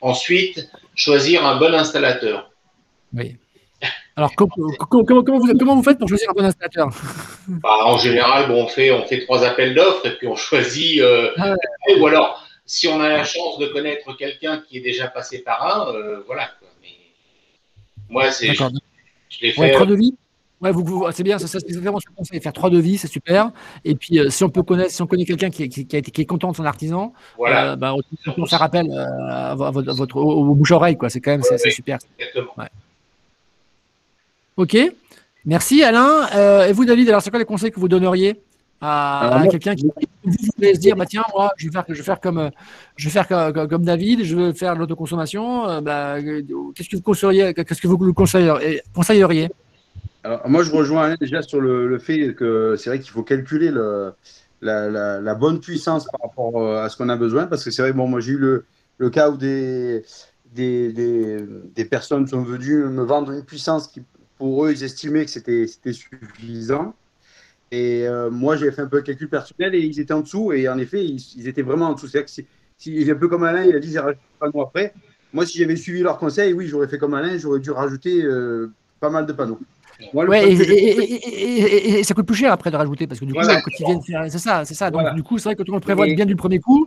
Ensuite, choisir un bon installateur. Oui. Alors, comment, vous, faites pour choisir un bon installateur? Bah, En général, bon, on, fait, on fait trois appels d'offres et puis on choisit. Euh, ah ou alors, si on a la chance de connaître quelqu'un qui est déjà passé par un, euh, voilà. Moi, c'est. Je, l'ai fait. devis? Ouais, vous, c'est bien, c'est vraiment ce que conseille, faire trois devis, c'est super. Et puis, si on peut connaître, si on connaît quelqu'un qui, qui, a été, qui est content de son artisan, voilà. bah, on peut faire appel à votre, au, bouche-oreille, quoi. C'est quand même, c'est super. Exactement. Ouais. Ok. Merci Alain. Euh, et vous David, alors c'est quoi les conseils que vous donneriez à, quelqu'un qui voulait se dire bah tiens moi je vais faire je vais faire comme je vais faire comme, David je vais faire l'autoconsommation euh, bah, qu'est-ce que vous conseilleriez qu'est-ce que vous conseilleriez? Alors, moi je rejoins déjà sur le, fait que c'est vrai qu'il faut calculer le, la, bonne puissance par rapport euh, à ce qu'on a besoin parce que c'est vrai bon moi j'ai eu le, cas où des des, personnes sont venues me vendre une puissance qui pour eux, ils estimaient que c'était suffisant. Et euh, moi, j'ai fait un peu le calcul personnel et ils étaient en dessous. Et en effet, ils, étaient vraiment en dessous. C'est-à-dire que si, un peu comme Alain, il a dit, j'ai rajouté panneaux après. Moi, si j'avais suivi leurs conseils, oui, j'aurais fait comme Alain, j'aurais dû rajouter euh, pas mal de panneaux ouais, et, ça coûte plus cher après de rajouter parce que du coup, quand ils viennent faire, c'est ça, c'est ça. Donc du coup, c'est vrai que quand on le prévoit bien du premier coup,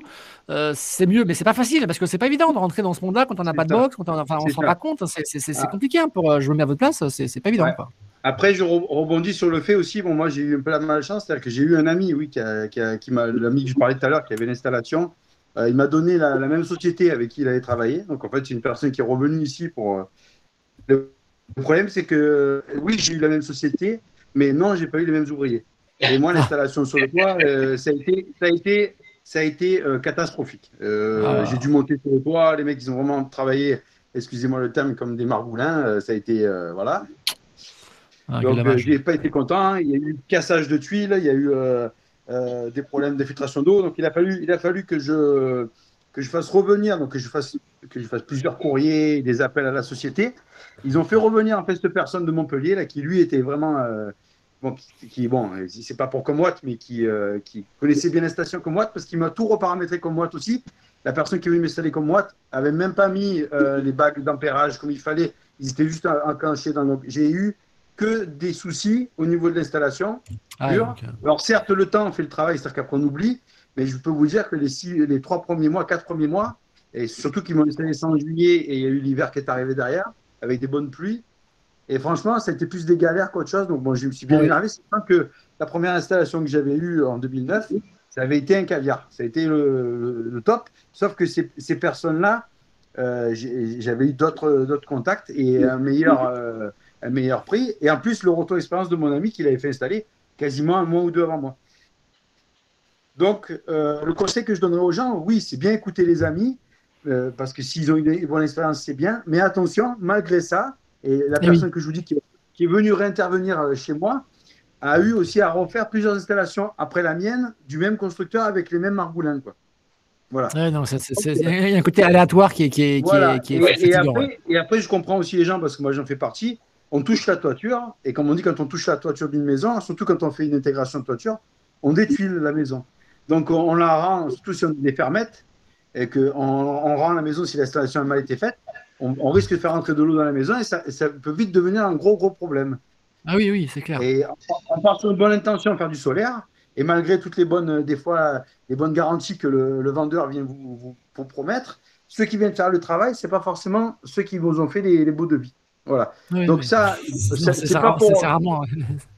euh, c'est mieux, mais c'est pas facile parce que c'est pas évident de rentrer dans ce monde-là quand on n'a pas de box, quand on, enfin, on se rend pas compte. C'est ah. compliqué hein, pour. Euh, je me mets à votre place, c'est pas évident. Quoi. Après, je rebondis sur le fait aussi. Bon, moi, j'ai eu un peu la malchance, c'est-à-dire que j'ai eu un ami, oui, qui, qui, m'a, l'ami que je parlais tout à l'heure, qui avait l'installation. Euh, il m'a donné la, même société avec qui il avait travaillé. Donc, en fait, c'est une personne qui est revenue ici pour. Le problème, c'est que oui, j'ai eu la même société, mais non, j'ai pas eu les mêmes ouvriers. Et moi, l'installation sur le toit, euh, ça a été, ça a été, ça a été euh, catastrophique. Euh, ah. J'ai dû monter sur le toit. Les mecs, ils ont vraiment travaillé, excusez-moi le terme, comme des margoulins. ça a été, voilà. Ah, Donc, je n'ai pas été content. Il y a eu cassage de tuiles, il y a eu des problèmes d'infiltration d'eau. Donc, il a fallu, il a fallu que je que je fasse revenir, donc que je fasse, que je fasse plusieurs courriers, des appels à la société. Ils ont fait revenir en fait cette personne de Montpellier là, qui lui était vraiment euh, bon, qui, bon, c'est pas pour Comwatt, mais qui, euh, qui connaissait bien la station Comwatt parce qu'il m'a tout reparamétré Comwatt aussi. La personne qui est venue m'installer Comwatt avait même pas mis euh, les bagues d'ampérage comme il fallait. Ils étaient juste enclenchés dans. J'ai eu que des soucis au niveau de l'installation. Ah, Alors certes, le temps fait le travail, c'est-à-dire qu'après on oublie, mais je peux vous dire que les, six, les trois premiers mois, quatre premiers mois, et surtout qu'ils m'ont installé ça en juillet et il y a eu l'hiver qui est arrivé derrière, avec des bonnes pluies. Et franchement, ça a été plus des galères qu'autre chose. Donc, bon, je me suis bien énervé. C'est que la première installation que j'avais eue en 2009, ça avait été un caviar. Ça a été le, top. Sauf que ces, ces personnes-là, euh, j'avais eu d'autres contacts et un meilleur, euh, un meilleur prix. Et en plus, le retour d'expérience de mon ami qui l'avait fait installer quasiment un mois ou deux avant moi. Donc, euh, le conseil que je donnerais aux gens, oui, c'est bien écouter les amis, euh, parce que s'ils ont une bonne expérience, c'est bien. Mais attention, malgré ça, et la eh personne que je vous dis qui, est venue réintervenir euh, chez moi a eu aussi à refaire plusieurs installations après la mienne du même constructeur avec les mêmes margoulins. Quoi. Voilà. il y a un côté aléatoire qui est. Qui est, qui est, et, après, et, après, je comprends aussi les gens, parce que moi j'en fais partie. On touche la toiture, et comme on dit, quand on touche la toiture d'une maison, surtout quand on fait une intégration de toiture, on détruit la maison. Donc on, la rend, surtout si on les fermette, et qu'on on rend la maison si l'installation a mal été faite, on, risque de faire entrer de l'eau dans la maison et ça, peut vite devenir un gros, gros problème. Ah oui, oui, c'est clair. Et on part sur une bonne intention à faire du solaire, et malgré toutes les bonnes, des fois, les bonnes garanties que le, vendeur vient vous, vous, promettre, ceux qui viennent faire le travail, c'est pas forcément ceux qui vous ont fait les, beaux devis. Voilà. Donc ça, c'est pas, pour,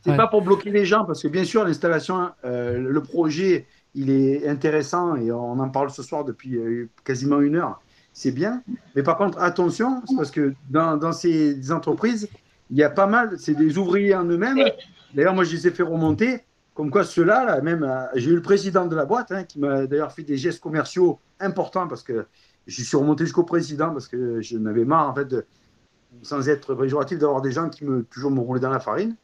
pas pour bloquer les gens, parce que bien sûr, l'installation, euh, le projet il est intéressant et on en parle ce soir depuis euh, quasiment une heure. C'est bien. Mais par contre, attention, parce que dans, ces entreprises, il y a pas mal, c'est des ouvriers en eux-mêmes. D'ailleurs, moi, je les ai fait remonter. Comme quoi, ceux-là, là, même, euh, j'ai eu le président de la boîte hein, qui m'a d'ailleurs fait des gestes commerciaux importants parce que je suis remonté jusqu'au président parce que je n'avais marre, en fait, sans être péjoratif, d'avoir des gens qui me toujours me roulaient dans la farine.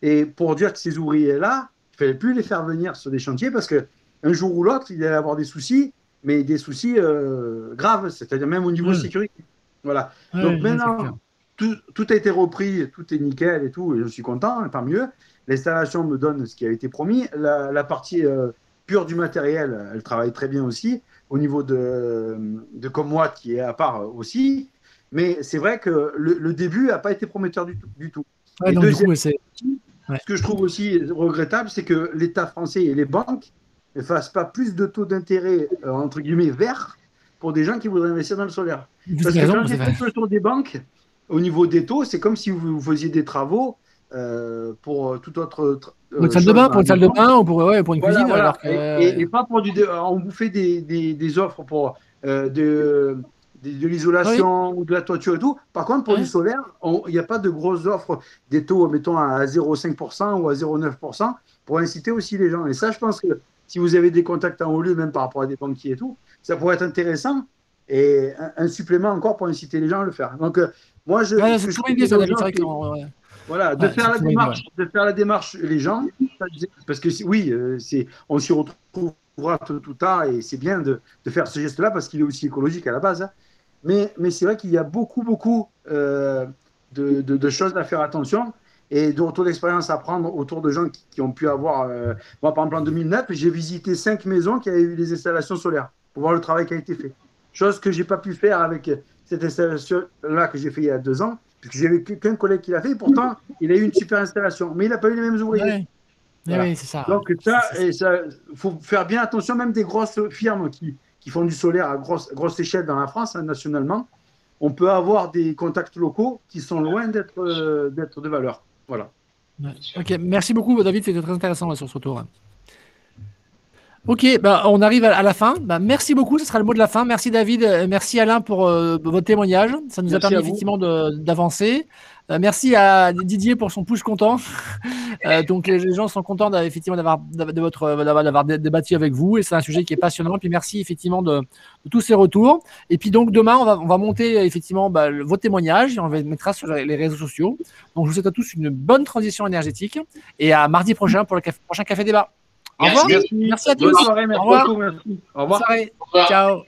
Et pour dire que ces ouvriers-là, il ne fallait plus les faire venir sur des chantiers parce que un jour ou l'autre, il allait avoir des soucis, mais des soucis euh, graves, c'est-à-dire même au niveau de sécurité. Voilà. Donc maintenant, tout, a été repris, tout est nickel et tout, et je suis content, tant mieux. L'installation me donne ce qui a été promis. La, partie euh, pure du matériel, elle travaille très bien aussi. Au niveau de, de moi qui est à part aussi. Mais c'est vrai que le, début n'a pas été prometteur du tout. Du tout. ce que je trouve aussi regrettable, c'est que l'État français et les banques ne fassent pas plus de taux d'intérêt, euh, entre guillemets, verts pour des gens qui voudraient investir dans le solaire. Parce que quand j'ai fait le tour des banques, au niveau des taux, c'est comme si vous faisiez des travaux euh, pour tout autre. pour une salle de bain, pour une salle de bain ou pour, ouais, pour une cuisine. Alors et, pas pour du. On vous fait des, des, des offres pour de, de, l'isolation ou de la toiture et tout. Par contre, pour du solaire, il n'y a pas de grosses offres des taux, mettons, à 0,5% ou à 0,9% pour inciter aussi les gens. Et ça, je pense que si vous avez des contacts en haut lieu, même par rapport à des banquiers et tout, ça pourrait être intéressant et un, supplément encore pour inciter les gens à le faire. Donc, euh, moi, je. Voilà, de, faire la démarche, de faire la démarche, les gens, parce que oui, euh, c'est, on s'y retrouvera tout, tard et c'est bien de, de, faire ce geste-là parce qu'il est aussi écologique à la base. Hein. Mais, mais c'est vrai qu'il y a beaucoup, beaucoup euh, de, de, choses à faire attention et de retour d'expérience à prendre autour de gens qui, ont pu avoir. moi, par exemple, en 2009, j'ai visité cinq maisons qui avaient eu des installations solaires pour voir le travail qui a été fait. Chose que je n'ai pas pu faire avec cette installation-là que j'ai fait il y a deux ans, puisque j'avais qu'un collègue qui l'a fait, et pourtant, il a eu une super installation, mais il n'a pas eu les mêmes ouvriers. Oui, c'est ça. Donc, ça, il faut faire bien attention, même des grosses firmes qui, qui font du solaire à grosse, grosse échelle dans la France, hein, nationalement. On peut avoir des contacts locaux qui sont loin d'être euh, d'être de valeur. Voilà. Ok, merci beaucoup, David, c'était très intéressant sur ce tour. Ok, bah, on arrive à, la fin. Bah, merci beaucoup, ce sera le mot de la fin. Merci David, euh, merci Alain pour euh, votre témoignage. Ça nous a permis effectivement d'avancer. Euh, merci à Didier pour son push content. donc les gens sont contents effectivement d'avoir débattu avec vous et c'est un sujet qui est passionnant. Puis merci effectivement de, tous ces retours. Et puis donc demain on va, on va monter effectivement bah, vos témoignages et on les mettra sur les réseaux sociaux. Donc je vous souhaite à tous une bonne transition énergétique et à mardi prochain pour le prochain café débat. Au revoir. Merci, à tous. Bonne soirée, merci Au revoir. Beaucoup. Au revoir. Au revoir. Ciao.